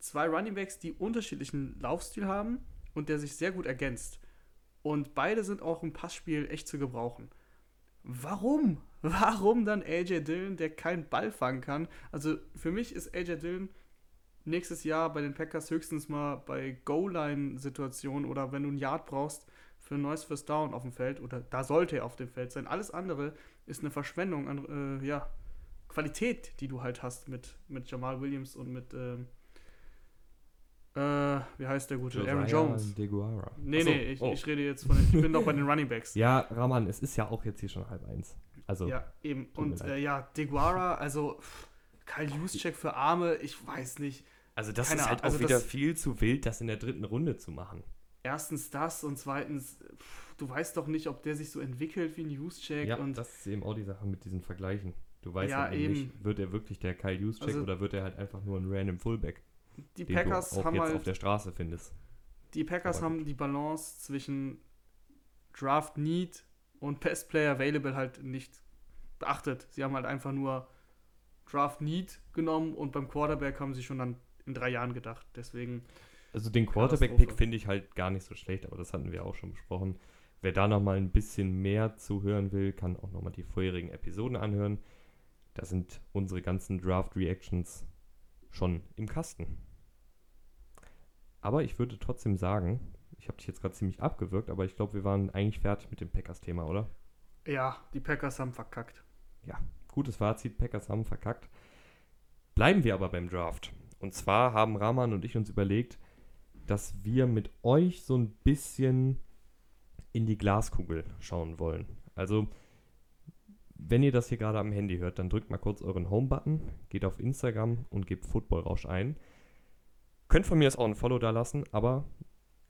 zwei Runningbacks, die unterschiedlichen Laufstil haben und der sich sehr gut ergänzt. Und beide sind auch im Passspiel echt zu gebrauchen. Warum? Warum dann AJ Dillon, der keinen Ball fangen kann? Also für mich ist AJ Dillon nächstes Jahr bei den Packers höchstens mal bei Goal-Line-Situationen oder wenn du ein Yard brauchst für ein neues First Down auf dem Feld oder da sollte er auf dem Feld sein. Alles andere ist eine Verschwendung an äh, ja, Qualität, die du halt hast mit, mit Jamal Williams und mit ähm, äh, wie heißt der gute? Josiah Aaron Jones.
Deguara.
Nee, Achso, nee, ich, oh. ich, rede jetzt von den, ich bin doch bei den Running Backs.
Ja, Rahman, es ist ja auch jetzt hier schon halb eins. Also,
ja, eben. Und äh, ja, Deguara, also Kyle Juszczyk für Arme, ich weiß nicht.
Also das Keine ist halt auch also wieder viel zu wild, das in der dritten Runde zu machen.
Erstens das und zweitens, du weißt doch nicht, ob der sich so entwickelt wie ein Juszczyk.
Ja,
und
das ist eben auch die Sache mit diesen Vergleichen. Du weißt ja, halt eben nicht, wird er wirklich der Kyle Juszczyk also, oder wird er halt einfach nur ein random Fullback?
Die Packers
du auch
haben
jetzt
halt,
auf der Straße findest.
Die Packers haben die Balance zwischen Draft Need und Best Player Available halt nicht beachtet. Sie haben halt einfach nur Draft Need genommen und beim Quarterback haben sie schon dann in drei Jahren gedacht. Deswegen.
Also den Quarterback-Pick finde ich halt gar nicht so schlecht, aber das hatten wir auch schon besprochen. Wer da nochmal ein bisschen mehr zuhören will, kann auch nochmal die vorherigen Episoden anhören. Da sind unsere ganzen Draft-Reactions schon im Kasten. Aber ich würde trotzdem sagen, ich habe dich jetzt gerade ziemlich abgewürgt, aber ich glaube, wir waren eigentlich fertig mit dem Packers-Thema, oder?
Ja, die Packers haben verkackt.
Ja, gutes Fazit, Packers haben verkackt. Bleiben wir aber beim Draft. Und zwar haben Rahman und ich uns überlegt, dass wir mit euch so ein bisschen in die Glaskugel schauen wollen. Also, wenn ihr das hier gerade am Handy hört, dann drückt mal kurz euren Home-Button, geht auf Instagram und gebt Footballrausch ein. Könnt von mir jetzt auch ein Follow da lassen, aber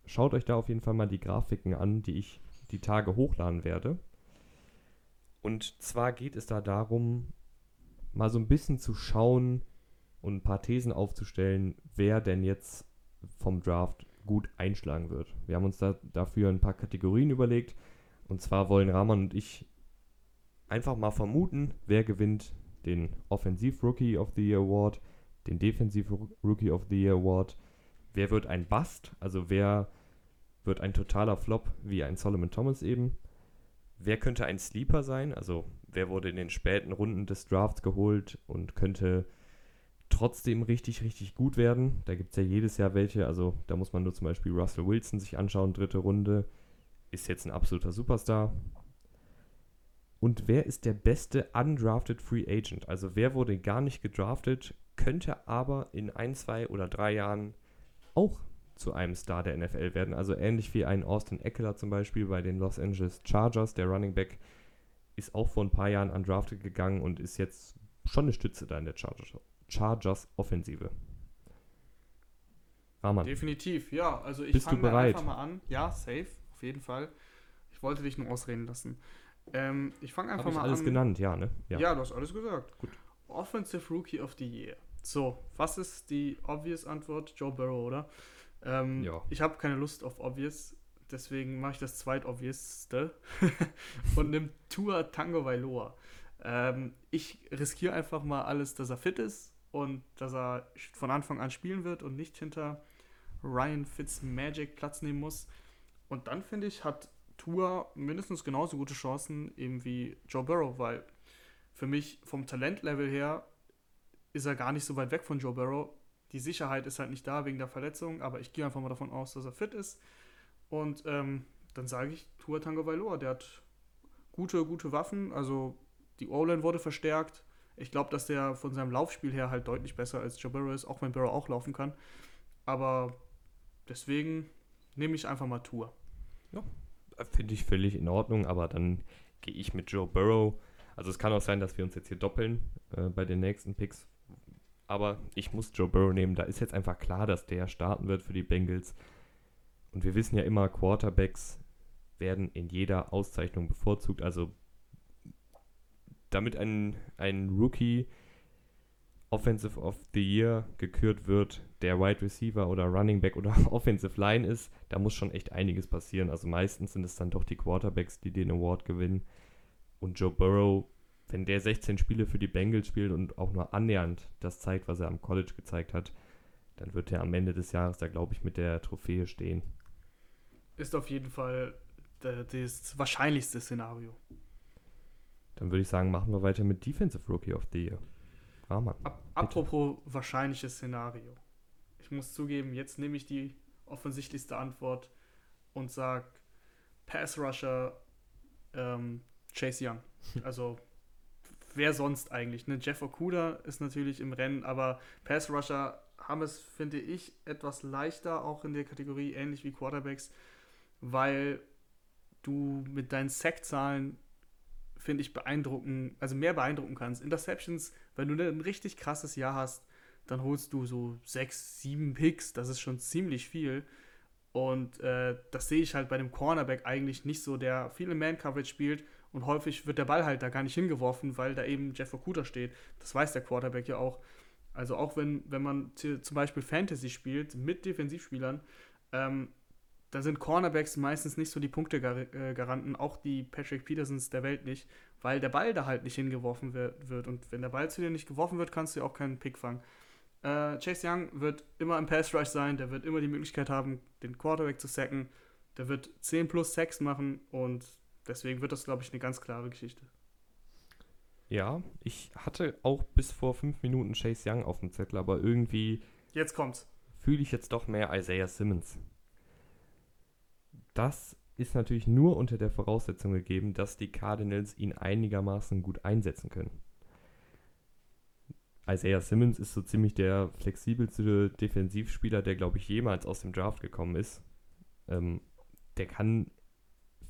schaut euch da auf jeden Fall mal die Grafiken an, die ich die Tage hochladen werde. Und zwar geht es da darum, mal so ein bisschen zu schauen und ein paar Thesen aufzustellen, wer denn jetzt vom Draft gut einschlagen wird. Wir haben uns da dafür ein paar Kategorien überlegt. Und zwar wollen Rahman und ich einfach mal vermuten, wer gewinnt den Offensive Rookie of the Year Award, den Defensive Rookie of the Year Award, wer wird ein Bust, also wer wird ein totaler Flop wie ein Solomon Thomas eben, wer könnte ein Sleeper sein, also wer wurde in den späten Runden des Drafts geholt und könnte trotzdem richtig, richtig gut werden. Da gibt es ja jedes Jahr welche. Also da muss man nur zum Beispiel Russell Wilson sich anschauen, dritte Runde. Ist jetzt ein absoluter Superstar. Und wer ist der beste undrafted Free Agent? Also wer wurde gar nicht gedraftet, könnte aber in ein, zwei oder drei Jahren auch zu einem Star der NFL werden. Also ähnlich wie ein Austin Eckler zum Beispiel bei den Los Angeles Chargers. Der Running Back ist auch vor ein paar Jahren undrafted gegangen und ist jetzt schon eine Stütze da in der Chargers, Chargers Offensive.
Rahman. Definitiv, ja. Also ich
fange
einfach mal an. Ja, safe, auf jeden Fall. Ich wollte dich nur ausreden lassen. Ähm, ich fange einfach Hab mal
alles
an.
genannt, ja, ne?
Ja. ja, du hast alles gesagt. Gut. Offensive Rookie of the Year. So, was ist die obvious Antwort? Joe Burrow, oder? Ähm, ja. Ich habe keine Lust auf obvious, deswegen mache ich das zweitobviousste und nimm Tua Tango Vailoa. Ähm, ich riskiere einfach mal alles, dass er fit ist und dass er von Anfang an spielen wird und nicht hinter Ryan Fitzmagic Platz nehmen muss. Und dann finde ich, hat Tua mindestens genauso gute Chancen eben wie Joe Burrow, weil für mich vom Talentlevel her ist er gar nicht so weit weg von Joe Burrow. Die Sicherheit ist halt nicht da wegen der Verletzung, aber ich gehe einfach mal davon aus, dass er fit ist. Und ähm, dann sage ich Tua Tango Vailoa, der hat gute, gute Waffen. Also die O-Line wurde verstärkt. Ich glaube, dass der von seinem Laufspiel her halt deutlich besser als Joe Burrow ist, auch wenn Burrow auch laufen kann. Aber deswegen nehme ich einfach mal Tour.
Ja, finde ich völlig in Ordnung, aber dann gehe ich mit Joe Burrow. Also es kann auch sein, dass wir uns jetzt hier doppeln äh, bei den nächsten Picks. Aber ich muss Joe Burrow nehmen. Da ist jetzt einfach klar, dass der starten wird für die Bengals. Und wir wissen ja immer, Quarterbacks werden in jeder Auszeichnung bevorzugt. Also damit ein, ein Rookie Offensive of the Year gekürt wird, der Wide Receiver oder Running Back oder Offensive Line ist, da muss schon echt einiges passieren. Also meistens sind es dann doch die Quarterbacks, die den Award gewinnen. Und Joe Burrow, wenn der 16 Spiele für die Bengals spielt und auch nur annähernd das zeigt, was er am College gezeigt hat, dann wird er am Ende des Jahres da, glaube ich, mit der Trophäe stehen.
Ist auf jeden Fall das wahrscheinlichste Szenario.
Dann würde ich sagen, machen wir weiter mit Defensive Rookie of the Year.
Rahman, Ap apropos wahrscheinliches Szenario. Ich muss zugeben, jetzt nehme ich die offensichtlichste Antwort und sage Pass Rusher ähm, Chase Young. Also wer sonst eigentlich? Ne? Jeff Okuda ist natürlich im Rennen, aber Pass Rusher haben es, finde ich, etwas leichter, auch in der Kategorie, ähnlich wie Quarterbacks, weil du mit deinen Sackzahlen finde ich, beeindrucken, also mehr beeindrucken kannst. Interceptions, wenn du ein richtig krasses Jahr hast, dann holst du so sechs, sieben Picks, das ist schon ziemlich viel. Und äh, das sehe ich halt bei dem Cornerback eigentlich nicht so, der viele Man-Coverage spielt und häufig wird der Ball halt da gar nicht hingeworfen, weil da eben Jeff Okuda steht. Das weiß der Quarterback ja auch. Also auch wenn, wenn man zum Beispiel Fantasy spielt mit Defensivspielern, ähm, da sind Cornerbacks meistens nicht so die Punktegaranten, auch die Patrick Petersons der Welt nicht, weil der Ball da halt nicht hingeworfen wird. Und wenn der Ball zu dir nicht geworfen wird, kannst du ja auch keinen Pick fangen. Äh, Chase Young wird immer im Pass Rush sein, der wird immer die Möglichkeit haben, den Quarterback zu sacken. Der wird 10 plus Sacks machen und deswegen wird das, glaube ich, eine ganz klare Geschichte.
Ja, ich hatte auch bis vor fünf Minuten Chase Young auf dem Zettel, aber irgendwie.
Jetzt kommt's.
Fühle ich jetzt doch mehr Isaiah Simmons. Das ist natürlich nur unter der Voraussetzung gegeben, dass die Cardinals ihn einigermaßen gut einsetzen können. Isaiah Simmons ist so ziemlich der flexibelste Defensivspieler, der, glaube ich, jemals aus dem Draft gekommen ist. Ähm, der kann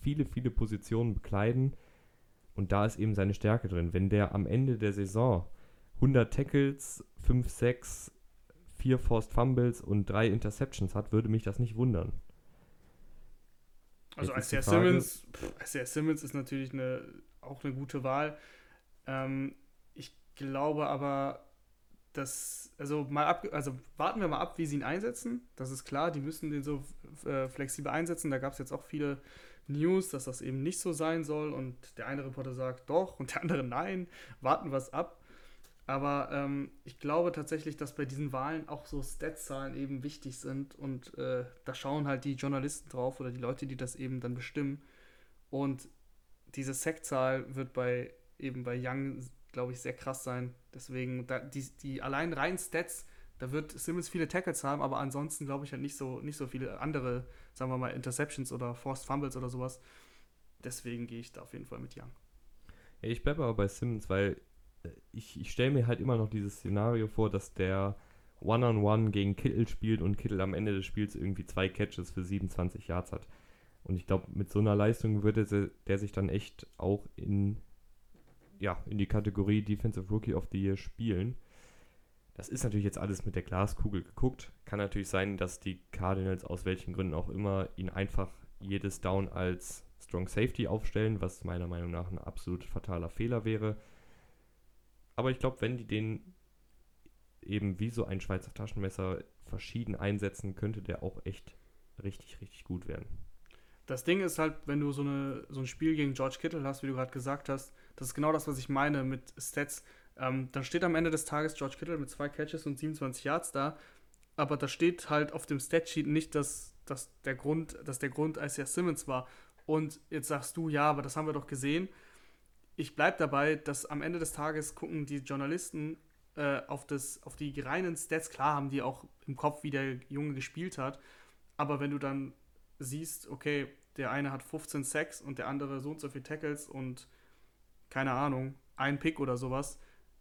viele, viele Positionen bekleiden und da ist eben seine Stärke drin. Wenn der am Ende der Saison 100 Tackles, 5 6, 4 Forced Fumbles und 3 Interceptions hat, würde mich das nicht wundern.
Also Isaiah Simmons, Isaiah Simmons ist natürlich eine, auch eine gute Wahl. Ähm, ich glaube aber, dass, also mal ab, also warten wir mal ab, wie sie ihn einsetzen. Das ist klar, die müssen den so äh, flexibel einsetzen. Da gab es jetzt auch viele News, dass das eben nicht so sein soll und der eine Reporter sagt doch und der andere nein. Warten wir es ab. Aber ähm, ich glaube tatsächlich, dass bei diesen Wahlen auch so Stats-Zahlen eben wichtig sind und äh, da schauen halt die Journalisten drauf oder die Leute, die das eben dann bestimmen. Und diese Sack-Zahl wird bei eben bei Young glaube ich, sehr krass sein. Deswegen, da, die, die allein rein Stats, da wird Simmons viele Tackles haben, aber ansonsten glaube ich halt nicht so, nicht so viele andere, sagen wir mal, Interceptions oder Forced Fumbles oder sowas. Deswegen gehe ich da auf jeden Fall mit Young.
Ja, ich bleibe aber bei Simmons, weil äh, ich, ich stelle mir halt immer noch dieses Szenario vor, dass der One-on-One -on -one gegen Kittel spielt und Kittel am Ende des Spiels irgendwie zwei Catches für 27 Yards hat. Und ich glaube, mit so einer Leistung würde der sich dann echt auch in ja, in die Kategorie Defensive Rookie of the Year spielen. Das ist natürlich jetzt alles mit der Glaskugel geguckt. Kann natürlich sein, dass die Cardinals aus welchen Gründen auch immer ihn einfach jedes Down als Strong Safety aufstellen, was meiner Meinung nach ein absolut fataler Fehler wäre. Aber ich glaube, wenn die den eben wie so ein Schweizer Taschenmesser verschieden einsetzen, könnte der auch echt richtig, richtig gut werden.
Das Ding ist halt, wenn du so, eine, so ein Spiel gegen George Kittle hast, wie du gerade gesagt hast, das ist genau das, was ich meine mit Stats. Ähm, dann steht am Ende des Tages George Kittle mit zwei Catches und 27 Yards da, aber da steht halt auf dem Statsheet nicht, dass, dass, der Grund, dass der Grund Isaiah Simmons war. Und jetzt sagst du, ja, aber das haben wir doch gesehen. Ich bleibe dabei, dass am Ende des Tages gucken die Journalisten äh, auf, das, auf die reinen Stats. Klar haben die auch im Kopf, wie der Junge gespielt hat. Aber wenn du dann siehst, okay, der eine hat 15 Sacks und der andere so und so viele Tackles und keine Ahnung, ein Pick oder sowas.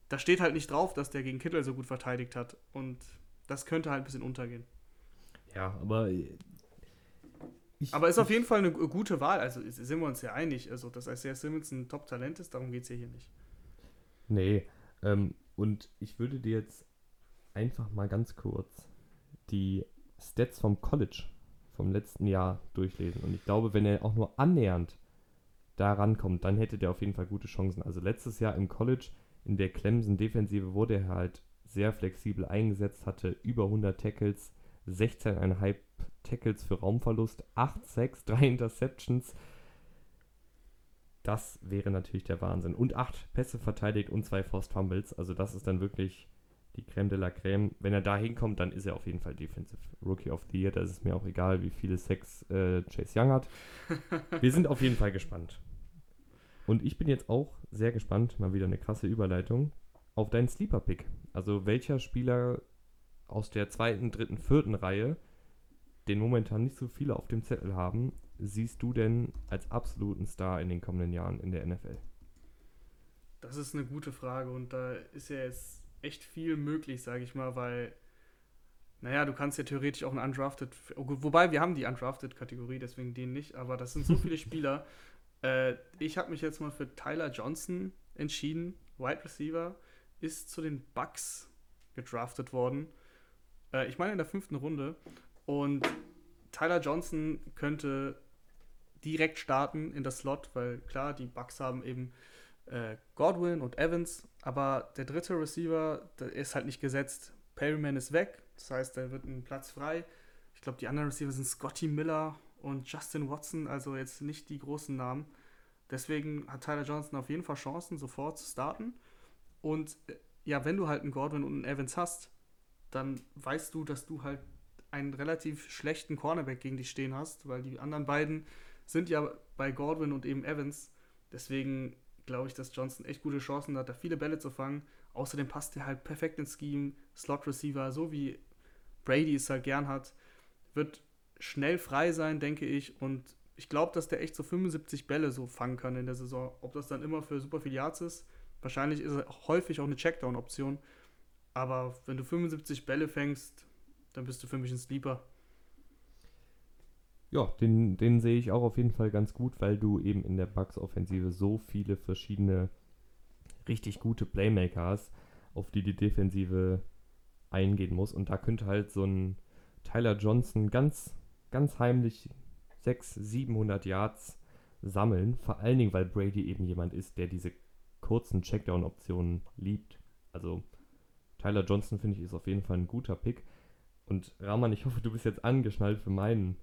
Da steht halt nicht drauf, dass der gegen Kittel so gut verteidigt hat. Und das könnte halt ein bisschen untergehen.
Ja, aber.
Ich, aber ist auf jeden Fall eine gute Wahl. Also sind wir uns ja einig. Also, dass Isaiah Simmons ein Top-Talent ist, darum geht es ja hier nicht.
Nee. Ähm, und ich würde dir jetzt einfach mal ganz kurz die Stats vom College vom letzten Jahr durchlesen. Und ich glaube, wenn er auch nur annähernd da rankommt, dann hätte der auf jeden Fall gute Chancen. Also letztes Jahr im College in der Clemson-Defensive wurde er halt sehr flexibel eingesetzt, hatte über 100 Tackles, 16,5 Tackles für Raumverlust, 8 Sacks, 3 Interceptions. Das wäre natürlich der Wahnsinn. Und 8 Pässe verteidigt und 2 Forced Fumbles. Also das ist dann wirklich die Creme de la Creme. Wenn er da hinkommt, dann ist er auf jeden Fall Defensive Rookie of the Year. Da ist es mir auch egal, wie viele Sex äh, Chase Young hat. Wir sind auf jeden Fall gespannt. Und ich bin jetzt auch sehr gespannt, mal wieder eine krasse Überleitung, auf deinen Sleeper-Pick. Also welcher Spieler aus der zweiten, dritten, vierten Reihe, den momentan nicht so viele auf dem Zettel haben, siehst du denn als absoluten Star in den kommenden Jahren in der NFL?
Das ist eine gute Frage und da ist ja jetzt echt viel möglich, sage ich mal, weil, naja, du kannst ja theoretisch auch einen Undrafted, wobei wir haben die Undrafted-Kategorie, deswegen den nicht, aber das sind so viele Spieler, äh, ich habe mich jetzt mal für Tyler Johnson entschieden. Wide Receiver ist zu den Bucks gedraftet worden. Äh, ich meine in der fünften Runde. Und Tyler Johnson könnte direkt starten in das Slot, weil klar, die Bucks haben eben äh, Godwin und Evans, aber der dritte Receiver, der ist halt nicht gesetzt. Perryman ist weg, das heißt, da wird ein Platz frei. Ich glaube, die anderen Receiver sind Scotty Miller und Justin Watson, also jetzt nicht die großen Namen. Deswegen hat Tyler Johnson auf jeden Fall Chancen, sofort zu starten. Und äh, ja, wenn du halt einen Godwin und einen Evans hast, dann weißt du, dass du halt einen relativ schlechten Cornerback gegen dich stehen hast, weil die anderen beiden sind ja bei Godwin und eben Evans. Deswegen glaube ich, dass Johnson echt gute Chancen hat, da viele Bälle zu fangen. Außerdem passt er halt perfekt ins Scheme, Slot Receiver, so wie Brady es halt gern hat. Wird schnell frei sein, denke ich. Und ich glaube, dass der echt so 75 Bälle so fangen kann in der Saison. Ob das dann immer für super viel Yards ist, wahrscheinlich ist es häufig auch eine Checkdown-Option. Aber wenn du 75 Bälle fängst, dann bist du für mich ein Sleeper.
Ja, den, den sehe ich auch auf jeden Fall ganz gut, weil du eben in der Bucks-Offensive so viele verschiedene richtig gute Playmaker hast, auf die die Defensive eingehen muss. Und da könnte halt so ein Tyler Johnson ganz, ganz heimlich 600, 700 Yards sammeln. Vor allen Dingen, weil Brady eben jemand ist, der diese kurzen Checkdown-Optionen liebt. Also Tyler Johnson, finde ich, ist auf jeden Fall ein guter Pick. Und Rahman, ich hoffe, du bist jetzt angeschnallt für meinen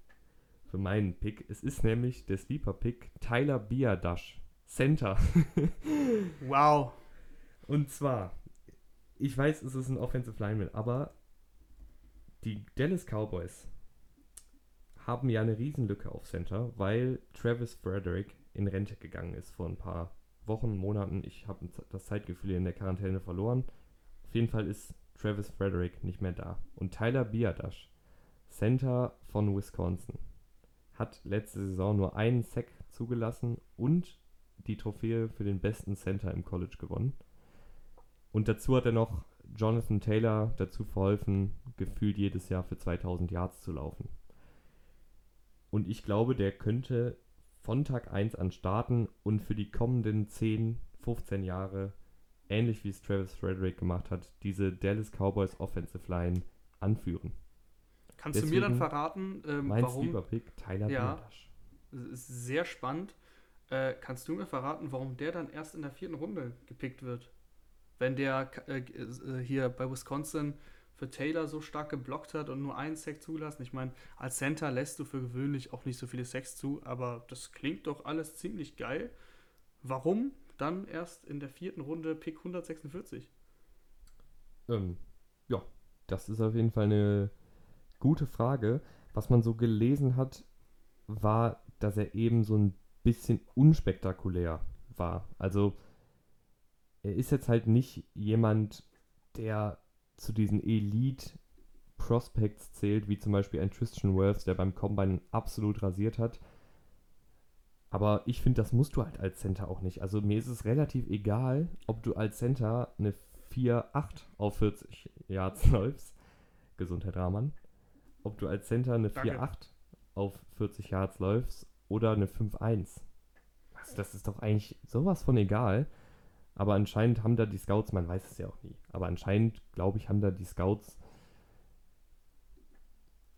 für meinen Pick. Es ist nämlich der Sleeper-Pick Tyler Biadasch, Center.
wow.
Und zwar, ich weiß, es ist ein Offensive Lineman, aber die Dallas Cowboys haben ja eine Riesenlücke auf Center, weil Travis Frederick in Rente gegangen ist vor ein paar Wochen, Monaten. Ich habe das Zeitgefühl in der Quarantäne verloren. Auf jeden Fall ist Travis Frederick nicht mehr da. Und Tyler Biadasch, Center von Wisconsin, hat letzte Saison nur einen Sack zugelassen und die Trophäe für den besten Center im College gewonnen. Und dazu hat er noch Jonathan Taylor dazu verholfen, gefühlt jedes Jahr für 2000 Yards zu laufen. Und ich glaube, der könnte von Tag 1 an starten und für die kommenden 10, 15 Jahre, ähnlich wie es Travis Frederick gemacht hat, diese Dallas Cowboys Offensive Line anführen.
Kannst Deswegen du mir dann verraten,
ähm, mein warum? Lieber-Pick, Tyler
ja, ist sehr spannend. Äh, kannst du mir verraten, warum der dann erst in der vierten Runde gepickt wird? Wenn der äh, äh, hier bei Wisconsin für Taylor so stark geblockt hat und nur einen Sack zulassen. Ich meine, als Center lässt du für gewöhnlich auch nicht so viele Sacks zu, aber das klingt doch alles ziemlich geil. Warum dann erst in der vierten Runde Pick 146?
Ähm, ja, das ist auf jeden Fall eine gute Frage. Was man so gelesen hat, war, dass er eben so ein bisschen unspektakulär war. Also er ist jetzt halt nicht jemand, der zu diesen Elite Prospects zählt, wie zum Beispiel ein Tristan Wirfs, der beim Combine absolut rasiert hat. Aber ich finde, das musst du halt als Center auch nicht. Also mir ist es relativ egal, ob du als Center eine 4-8 auf 40 Yards läufst. Gesundheit, Rahman ob du als Center eine 4-8 auf 40 Yards läufst oder eine 5-1. Also das ist doch eigentlich sowas von egal. Aber anscheinend haben da die Scouts, man weiß es ja auch nie, aber anscheinend, glaube ich, haben da die Scouts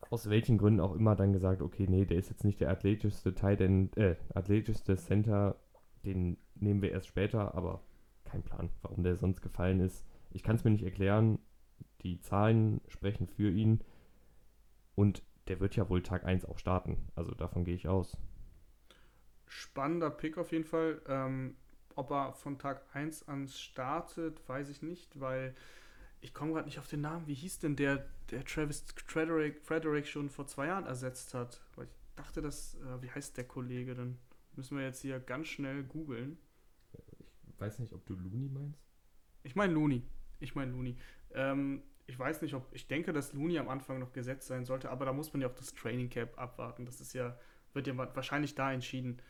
aus welchen Gründen auch immer dann gesagt, okay, nee, der ist jetzt nicht der athletischste Tight End, äh, athletischste Center, den nehmen wir erst später, aber kein Plan, warum der sonst gefallen ist. Ich kann es mir nicht erklären. Die Zahlen sprechen für ihn. Und der wird ja wohl Tag 1 auch starten. Also davon gehe ich aus.
Spannender Pick auf jeden Fall. Ähm, ob er von Tag 1 an startet, weiß ich nicht, weil ich komme gerade nicht auf den Namen. Wie hieß denn der, der Travis Frederick, Frederick schon vor zwei Jahren ersetzt hat? Weil ich dachte, das, äh, wie heißt der Kollege denn? Müssen wir jetzt hier ganz schnell googeln.
Ich weiß nicht, ob du Looney meinst.
Ich meine Looney. Ich meine Looney. Ähm, ich weiß nicht, ob, ich denke, dass Looney am Anfang noch gesetzt sein sollte, aber da muss man ja auch das Training Cap abwarten. Das ist ja, wird ja wahrscheinlich da entschieden.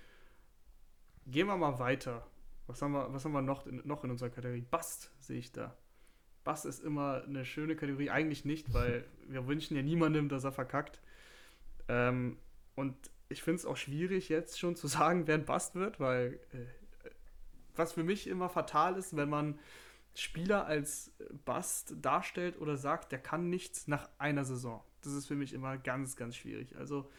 Gehen wir mal weiter. Was haben wir, was haben wir noch, in, noch in unserer Kategorie? Bast sehe ich da. Bast ist immer eine schöne Kategorie. Eigentlich nicht, weil wir wünschen ja niemandem, dass er verkackt. Ähm, und ich finde es auch schwierig, jetzt schon zu sagen, wer ein Bast wird, weil äh, was für mich immer fatal ist, wenn man Spieler als Bast darstellt oder sagt, der kann nichts nach einer Saison. Das ist für mich immer ganz, ganz schwierig. Also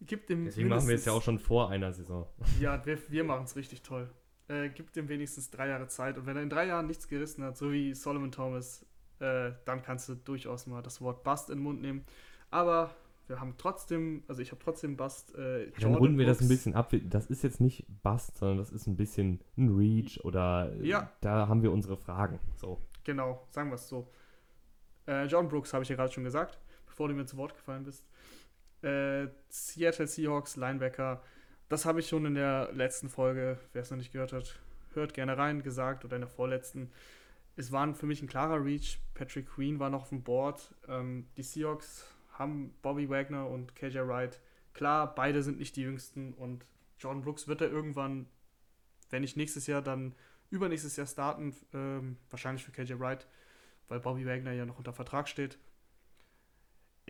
gibt dem.
Deswegen machen wir es ja auch schon vor einer Saison.
Ja, wir, wir machen es richtig toll. Äh, gibt dem wenigstens drei Jahre Zeit und wenn er in drei Jahren nichts gerissen hat, so wie Solomon Thomas, äh, dann kannst du durchaus mal das Wort Bust in den Mund nehmen. Aber wir haben trotzdem, also ich habe trotzdem Bust. Äh,
Dann runden wir das ein bisschen ab. Das ist jetzt nicht Bust, sondern das ist ein bisschen ein Reach oder äh,
Ja.
da haben wir unsere Fragen. So.
Genau, sagen wir es so. Äh, John Brooks habe ich ja gerade schon gesagt, bevor du mir zu Wort gefallen bist. Äh, Seattle Seahawks, Linebacker. Das habe ich schon in der letzten Folge, wer es noch nicht gehört hat, hört gerne rein, gesagt oder in der vorletzten. Es war für mich ein klarer Reach. Patrick Queen war noch auf dem Board. Ähm, die Seahawks haben Bobby Wagner und KJ Wright. Klar, beide sind nicht die jüngsten und John Brooks wird er irgendwann, wenn nicht nächstes Jahr, dann übernächstes Jahr starten, ähm, wahrscheinlich für KJ Wright, weil Bobby Wagner ja noch unter Vertrag steht.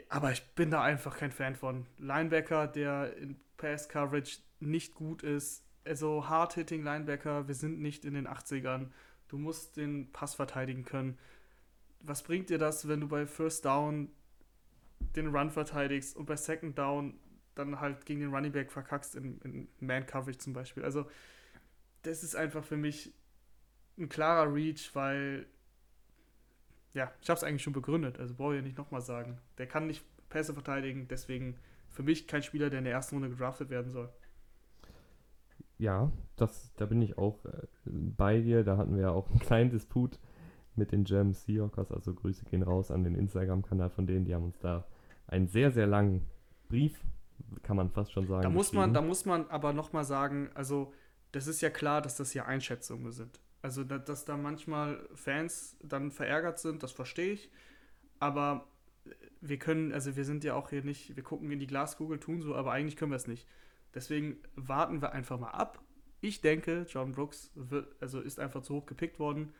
Aber ich bin da einfach kein Fan von. Linebacker, der in Pass Coverage nicht gut ist. Also Hard-Hitting Linebacker, wir sind nicht in den 80ern. Du musst den Pass verteidigen können. Was bringt dir das, wenn du bei First Down den Run verteidigst und bei Second Down dann halt gegen den Running Back verkackst in, in Man-Coverage zum Beispiel? Also, das ist einfach für mich ein klarer Reach, weil ja, ich habe es eigentlich schon begründet, also brauche ich ja nicht nochmal sagen. Der kann nicht Pässe verteidigen, deswegen für mich kein Spieler, der in der ersten Runde gedraftet werden soll.
Ja, das, da bin ich auch äh, bei dir. Da hatten wir ja auch einen kleinen Disput mit den German Seahawkers. Also Grüße gehen raus an den Instagram-Kanal von denen. Die haben uns da einen sehr, sehr langen Brief, kann man fast schon sagen.
Da muss man, da muss man aber nochmal sagen, also das ist ja klar, dass das ja Einschätzungen sind. Also, da, dass da manchmal Fans dann verärgert sind, das verstehe ich. Aber wir können, also wir sind ja auch hier nicht, wir gucken in die Glaskugel, tun so, aber eigentlich können wir es nicht. Deswegen warten wir einfach mal ab. Ich denke, John Brooks wird, also ist einfach zu hoch gepickt worden.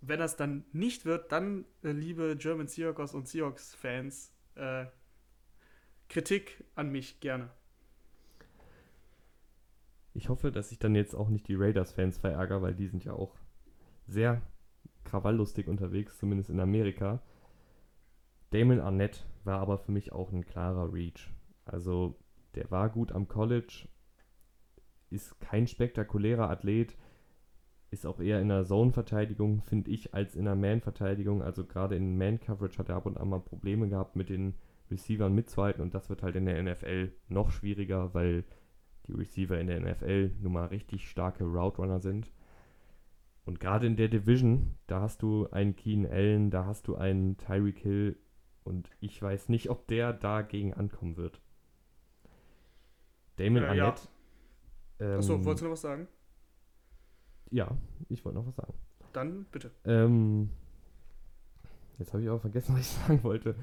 Wenn das dann nicht wird, dann, äh, liebe German Seahawks und Seahawks-Fans, äh, Kritik an mich gerne.
Ich hoffe, dass ich dann jetzt auch nicht die Raiders-Fans verärgere, weil die sind ja auch sehr krawalllustig unterwegs, zumindest in Amerika. Damon Arnett war aber für mich auch ein klarer Reach. Also, der war gut am College, ist kein spektakulärer Athlet, ist auch eher in der Zone-Verteidigung, finde ich, als in der Man-Verteidigung. Also, gerade in Man-Coverage hat er ab und an mal Probleme gehabt mit den Receivern mitzuhalten und das wird halt in der NFL noch schwieriger, weil die Receiver in der NFL nun mal richtig starke Route Runner sind. Und gerade in der Division, da hast du einen Keen Allen, da hast du einen Tyreek Hill und ich weiß nicht, ob der dagegen ankommen wird. Damon
Äh, ja.
Arnett. Ähm,
Achso, wolltest du noch was sagen?
ja, ich wollte noch was sagen.
Dann bitte.
Ähm, jetzt habe ich auch vergessen, was ich sagen wollte.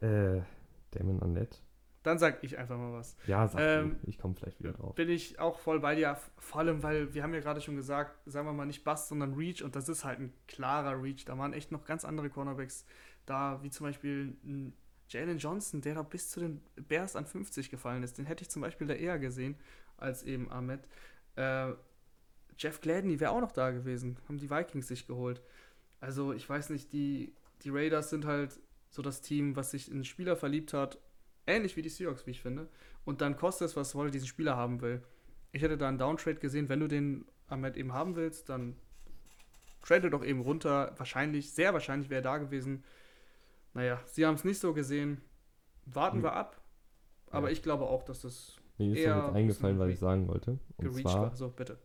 Äh, Damon Arnett.
Dann sag ich einfach mal was.
Ja, sag
Ähm,
du. Ich komme vielleicht wieder drauf.
Bin ich auch voll bei dir, vor allem, weil wir haben ja gerade schon gesagt, sagen wir mal nicht Bust, sondern Reach und das ist halt ein klarer Reach. Da waren echt noch ganz andere Cornerbacks da, wie zum Beispiel ein Jalen Johnson, der da bis zu den Bears an 50 gefallen ist. Den hätte ich zum Beispiel da eher gesehen als eben Ahmed. Äh, Jeff Gladney wäre auch noch da gewesen, haben die Vikings sich geholt. Also ich weiß nicht, die, die Raiders sind halt so das Team, was sich in einen Spieler verliebt hat, ähnlich wie die Seahawks, wie ich finde. Und dann kostet es, was Wolle diesen Spieler haben will. Ich hätte da einen Downtrade gesehen, wenn du den Ahmed eben haben willst, dann trade doch eben runter. Wahrscheinlich, sehr wahrscheinlich wäre er da gewesen. Naja, sie haben es nicht so gesehen. Warten
Hm.
wir ab. Aber
Ja.
ich glaube auch, dass das
Mir ist
eher
jetzt eingefallen,
ein
was ich sagen wollte. Und zwar,
war. So, bitte.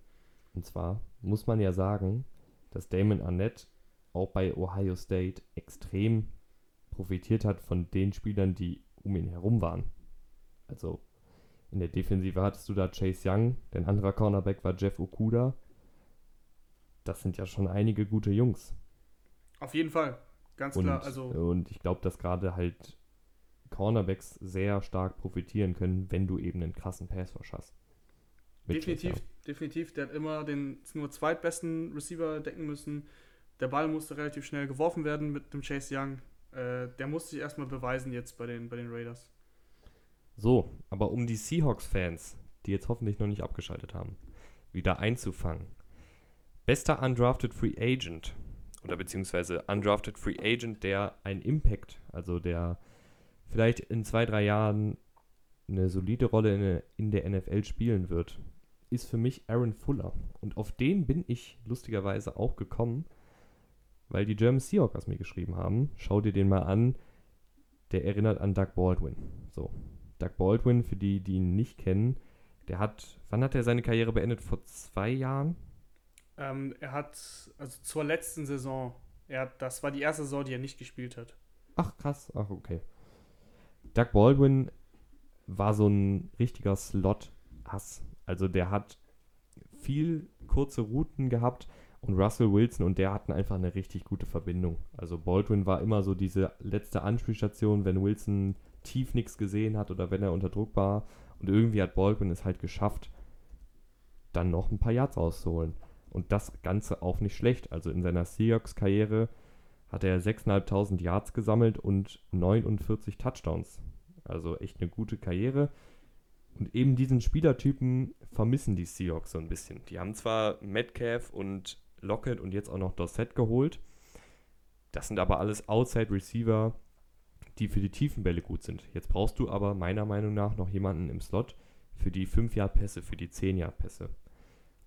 Und zwar muss man ja sagen, dass Damon Arnett auch bei Ohio State extrem profitiert hat von den Spielern, die um ihn herum waren. Also in der Defensive hattest du da Chase Young, dein anderer Cornerback war Jeff Okuda. Das sind ja schon einige gute Jungs.
Auf jeden Fall. Ganz
Und,
klar. Also,
und ich glaube, dass gerade halt Cornerbacks sehr stark profitieren können, wenn du eben einen krassen Pass Rush hast.
Definitiv,
Young.
definitiv. Der hat immer den nur zweitbesten Receiver decken müssen. Der Ball musste relativ schnell geworfen werden mit dem Chase Young. Äh, der musste sich erstmal beweisen jetzt bei den, bei den Raiders.
So, aber um die Seahawks-Fans, die jetzt hoffentlich noch nicht abgeschaltet haben, wieder einzufangen. Bester Undrafted Free Agent oder beziehungsweise Undrafted Free Agent, der ein Impact, also der vielleicht in zwei, drei Jahren eine solide Rolle in, in der NFL spielen wird, ist für mich Aaron Fuller. Und auf den bin ich lustigerweise auch gekommen, weil die German Seahawkers mir geschrieben haben. Schau dir den mal an. der erinnert an Doug Baldwin. So. Doug Baldwin, für die, die ihn nicht kennen, der hat, wann hat er seine Karriere beendet? Vor zwei Jahren?
Ähm, er hat, also zur letzten Saison, er hat, das war die erste Saison, die er nicht gespielt hat.
Ach, krass. Ach, okay. Doug Baldwin war so ein richtiger Slot-Ass. Also der hat viel kurze Routen gehabt und Russell Wilson und der hatten einfach eine richtig gute Verbindung. Also Baldwin war immer so diese letzte Anspielstation, wenn Wilson tief nichts gesehen hat oder wenn er unter Druck war. Und irgendwie hat Baldwin es halt geschafft, dann noch ein paar Yards rauszuholen. Und das Ganze auch nicht schlecht. Also in seiner Seahawks-Karriere hat er 6.500 Yards gesammelt und 49 Touchdowns. Also echt eine gute Karriere. Und eben diesen Spielertypen vermissen die Seahawks so ein bisschen. Die haben zwar Metcalf und Lockett und jetzt auch noch Dorset geholt. Das sind aber alles Outside Receiver, die für die tiefen Bälle gut sind. Jetzt brauchst du aber meiner Meinung nach noch jemanden im Slot für die 5-Yard-Pässe, für die 10-Yard-Pässe.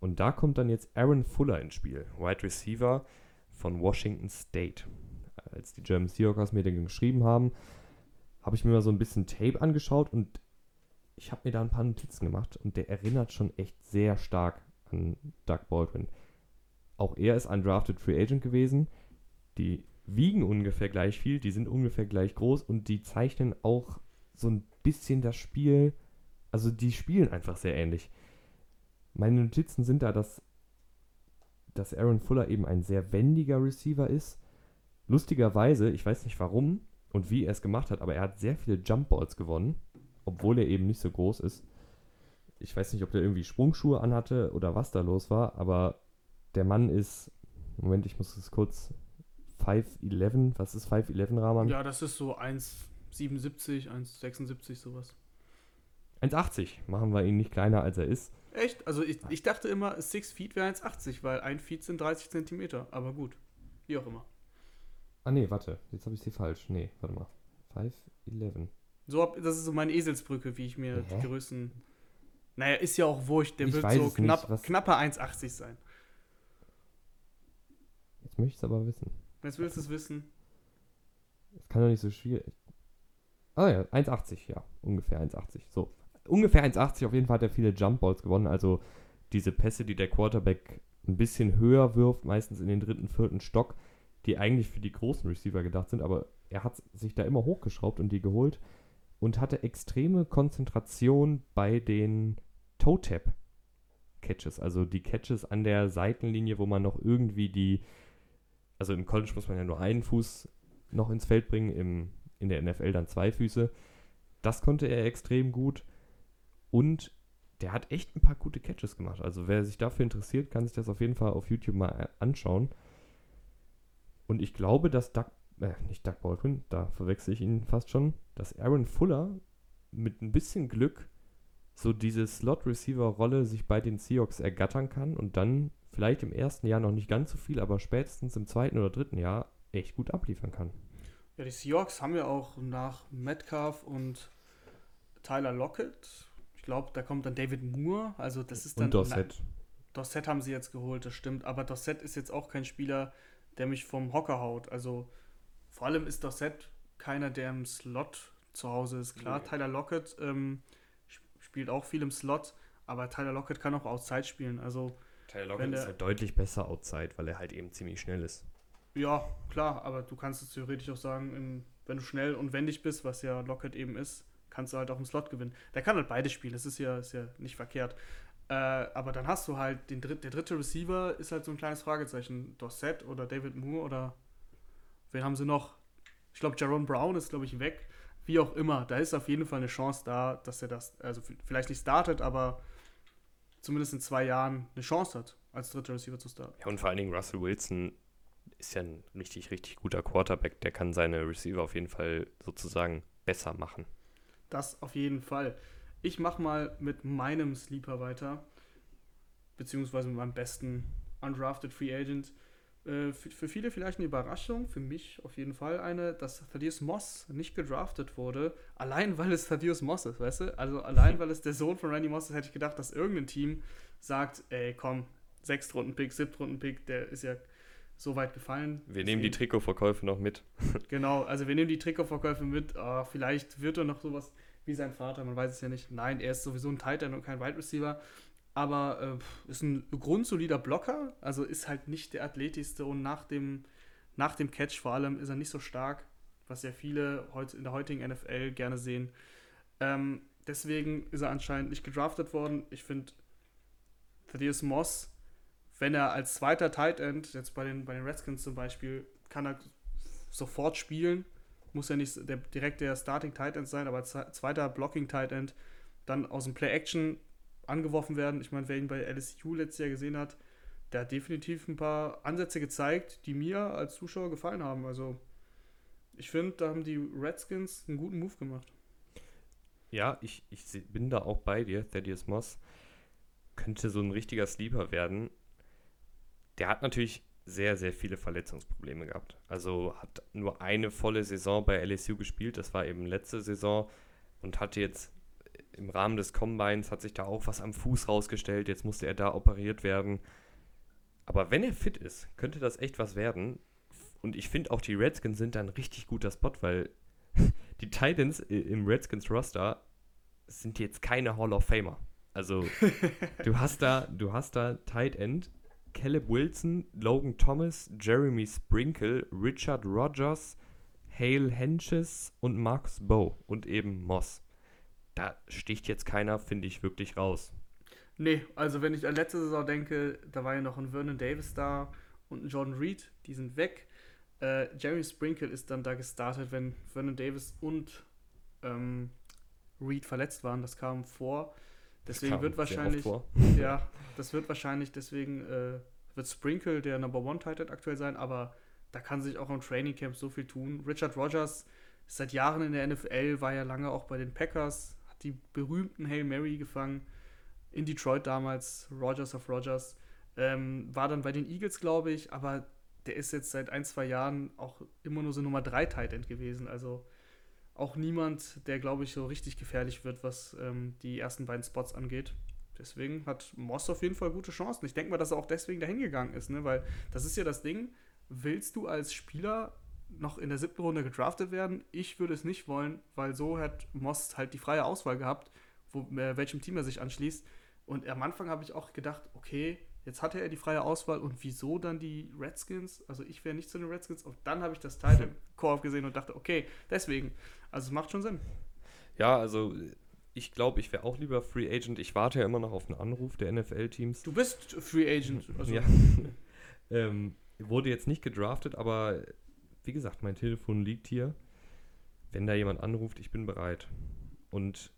Und da kommt dann jetzt Aaron Fuller ins Spiel, Wide Receiver von Washington State. Als die German Seahawks mir den geschrieben haben, habe ich mir mal so ein bisschen Tape angeschaut und ich habe mir da ein paar Notizen gemacht und der erinnert schon echt sehr stark an Doug Baldwin. Auch er ist ein Drafted Free Agent gewesen. Die wiegen ungefähr gleich viel, die sind ungefähr gleich groß und die zeichnen auch so ein bisschen das Spiel, also die spielen einfach sehr ähnlich. Meine Notizen sind da, dass, dass Aaron Fuller eben ein sehr wendiger Receiver ist. Lustigerweise, ich weiß nicht warum und wie er es gemacht hat, aber er hat sehr viele Jump Balls gewonnen, obwohl er eben nicht so groß ist. Ich weiß nicht, ob der irgendwie Sprungschuhe anhatte oder was da los war, aber der Mann ist, Moment, ich muss es kurz 5'11, was ist 5'11 Rahman?
Ja, das ist so 1,77, 1,76 sowas.
1,80 machen wir ihn nicht kleiner als er ist.
Echt? Also ich, ich dachte immer, 6 Feet wäre 1,80, weil ein Feet sind 30 Zentimeter. Aber gut, wie auch immer.
Ah nee, warte, jetzt habe ich sie falsch. Nee, warte mal. 5'11.
So, hab- das ist so meine Eselsbrücke, wie ich mir
Hä?
die Größen. Naja, ist ja auch wurscht, der
Ich
wird so
es nicht,
knapp,
was-
knapper 1,80 sein.
Jetzt möchte ich es aber wissen.
Jetzt willst du es wissen.
Das kann doch nicht so schwierig. Ah ja, 1,80, ja, ungefähr 1,80. So, ungefähr 1,80. Auf jeden Fall hat er viele Jump Balls gewonnen. Also diese Pässe, die der Quarterback ein bisschen höher wirft, meistens in den dritten, vierten Stock, die eigentlich für die großen Receiver gedacht sind. Aber er hat sich da immer hochgeschraubt und die geholt und hatte extreme Konzentration bei den Toe-Tap. Catches, also die Catches an der Seitenlinie, wo man noch irgendwie die, also im College muss man ja nur einen Fuß noch ins Feld bringen, im, in der NFL dann zwei Füße. Das konnte er extrem gut und der hat echt ein paar gute Catches gemacht. Also wer sich dafür interessiert, kann sich das auf jeden Fall auf YouTube mal äh, anschauen. Und ich glaube, dass Doug, äh, nicht Doug Baldwin, da verwechsel ich ihn fast schon, dass Aaron Fuller mit ein bisschen Glück so diese Slot-Receiver-Rolle sich bei den Seahawks ergattern kann und dann vielleicht im ersten Jahr noch nicht ganz so viel, aber spätestens im zweiten oder dritten Jahr echt gut abliefern kann.
Ja, die Seahawks haben ja auch nach Metcalf und Tyler Lockett, ich glaube, da kommt dann David Moore, also das ist dann...
Und Dorset.
Dorset haben sie jetzt geholt, das stimmt, aber Dorset ist jetzt auch kein Spieler, der mich vom Hocker haut. Also vor allem ist Dorset keiner, der im Slot zu Hause ist. Klar,
Nee.
Tyler Lockett ähm, sp- spielt auch viel im Slot, aber Tyler Lockett kann auch Outside spielen. Also
Tyler Lockett ist halt deutlich besser outside, weil er halt eben ziemlich schnell ist.
ja, klar, aber du kannst es theoretisch auch sagen, wenn du schnell und wendig bist, was ja Lockett eben ist, kannst du halt auch im Slot gewinnen. Der kann halt beide spielen, das ist ja, ist ja nicht verkehrt. Äh, aber dann hast du halt den dritt, der dritte Receiver ist halt so ein kleines Fragezeichen. Dorset oder David Moore oder wen haben sie noch? Ich glaube, Jaron Brown ist, glaube ich, weg. Wie auch immer, da ist auf jeden Fall eine Chance da, dass er das, also vielleicht nicht startet, aber zumindest in zwei Jahren eine Chance hat, als dritter Receiver zu starten.
Ja, und vor allen Dingen Russell Wilson ist ja ein richtig, richtig guter Quarterback. Der kann seine Receiver auf jeden Fall sozusagen besser machen.
Das auf jeden Fall. Ich mache mal mit meinem Sleeper weiter, beziehungsweise mit meinem besten Undrafted Free Agent. Äh, für, für viele vielleicht eine Überraschung, für mich auf jeden Fall eine, dass Thaddeus Moss nicht gedraftet wurde, allein weil es Thaddeus Moss ist, weißt du? Also allein weil es der Sohn von Randy Moss ist, hätte ich gedacht, dass irgendein Team sagt, ey komm, Sechstrunden-Pick, Siebtrunden-Pick, der ist ja so weit gefallen.
Wir nehmen die Trikotverkäufe noch mit.
genau, also wir nehmen die Trikotverkäufe mit. Oh, vielleicht wird er noch sowas wie sein Vater, man weiß es ja nicht. Nein, er ist sowieso ein Tight End und kein Wide Receiver. Aber äh, ist ein grundsolider Blocker, also ist halt nicht der athletischste und nach dem, nach dem Catch vor allem ist er nicht so stark, was ja viele in der heutigen NFL gerne sehen. Ähm, deswegen ist er anscheinend nicht gedraftet worden. Ich finde, Thaddeus Moss, wenn er als zweiter Tight End, jetzt bei den, bei den Redskins zum Beispiel, kann er sofort spielen. Muss ja nicht der, direkt der Starting Tight End sein, aber zweiter Blocking Tight End, dann aus dem Play Action angeworfen werden. Ich meine, wer ihn bei LSU letztes Jahr gesehen hat, der hat definitiv ein paar Ansätze gezeigt, die mir als Zuschauer gefallen haben. Also ich finde, da haben die Redskins einen guten Move gemacht.
Ja, ich, ich bin da auch bei dir. Thaddeus Moss könnte so ein richtiger Sleeper werden. Der hat natürlich sehr, sehr viele Verletzungsprobleme gehabt. Also hat nur eine volle Saison bei LSU gespielt. Das war eben letzte Saison und hatte jetzt im Rahmen des Combines hat sich da auch was am Fuß rausgestellt. Jetzt musste er da operiert werden. Aber wenn er fit ist, könnte das echt was werden. Und ich finde auch, die Redskins sind da ein richtig guter Spot, weil die Titans im Redskins Roster sind jetzt keine Hall of Famer. Also du hast da, du hast da Tight End, Caleb Wilson, Logan Thomas, Jeremy Sprinkle, Richard Rogers, Hale Henches und Marcus Bow und eben Moss da sticht jetzt keiner, finde ich, wirklich raus.
Nee, also wenn ich an letzte Saison denke, da war ja noch ein Vernon Davis da und ein Jordan Reed, die sind weg. Äh, Jeremy Sprinkle ist dann da gestartet, wenn Vernon Davis und ähm, Reed verletzt waren. Das kam vor. Deswegen wird wahrscheinlich. Ja, das wird wahrscheinlich, deswegen äh, wird Sprinkle der Number One Titan aktuell sein, aber da kann sich auch im Training Camp so viel tun. Richard Rogers ist seit Jahren in der NFL, war ja lange auch bei den Packers, die berühmten Hail Mary gefangen. In Detroit damals, Rogers of Rogers. Ähm, war dann bei den Eagles, glaube ich, aber der ist jetzt seit ein, zwei Jahren auch immer nur so Nummer 3 Tight End gewesen. Also auch niemand, der, glaube ich, so richtig gefährlich wird, was ähm, die ersten beiden Spots angeht. Deswegen hat Moss auf jeden Fall gute Chancen. Ich denke mal, dass er auch deswegen dahin gegangen ist, ne? weil das ist ja das Ding. Willst du als Spieler noch in der siebten Runde gedraftet werden. Ich würde es nicht wollen, weil so hat Moss halt die freie Auswahl gehabt, wo, äh, welchem Team er sich anschließt. Und am Anfang habe ich auch gedacht, okay, jetzt hatte er die freie Auswahl und wieso dann die Redskins? Also ich wäre nicht zu den Redskins. Und dann habe ich das Title Core gesehen und dachte, okay, deswegen. Also es macht schon Sinn.
Ja, also ich glaube, ich wäre auch lieber Free Agent. Ich warte ja immer noch auf einen Anruf der NFL-Teams.
Du bist Free Agent.
Also. Ja. ähm, wurde jetzt nicht gedraftet, aber wie gesagt, mein Telefon liegt hier. Wenn da jemand anruft, ich bin bereit. Und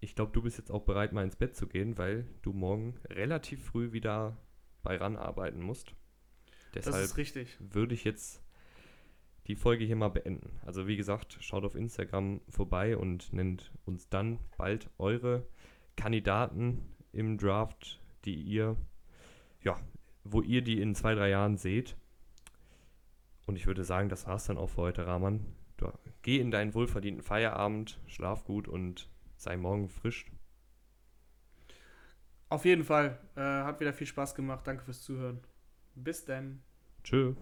ich glaube, du bist jetzt auch bereit, mal ins Bett zu gehen, weil du morgen relativ früh wieder bei RAN arbeiten musst. Deshalb das ist richtig. würde ich jetzt die Folge hier mal beenden. Also wie gesagt, schaut auf Instagram vorbei und nennt uns dann bald eure Kandidaten im Draft, die ihr, ja, wo ihr die in zwei, drei Jahren seht. Und ich würde sagen, das war's dann auch für heute, Rahman. Du, geh in deinen wohlverdienten Feierabend, schlaf gut und sei morgen frisch.
Auf jeden Fall. Äh, hat wieder viel Spaß gemacht. Danke fürs Zuhören. Bis dann.
Tschö.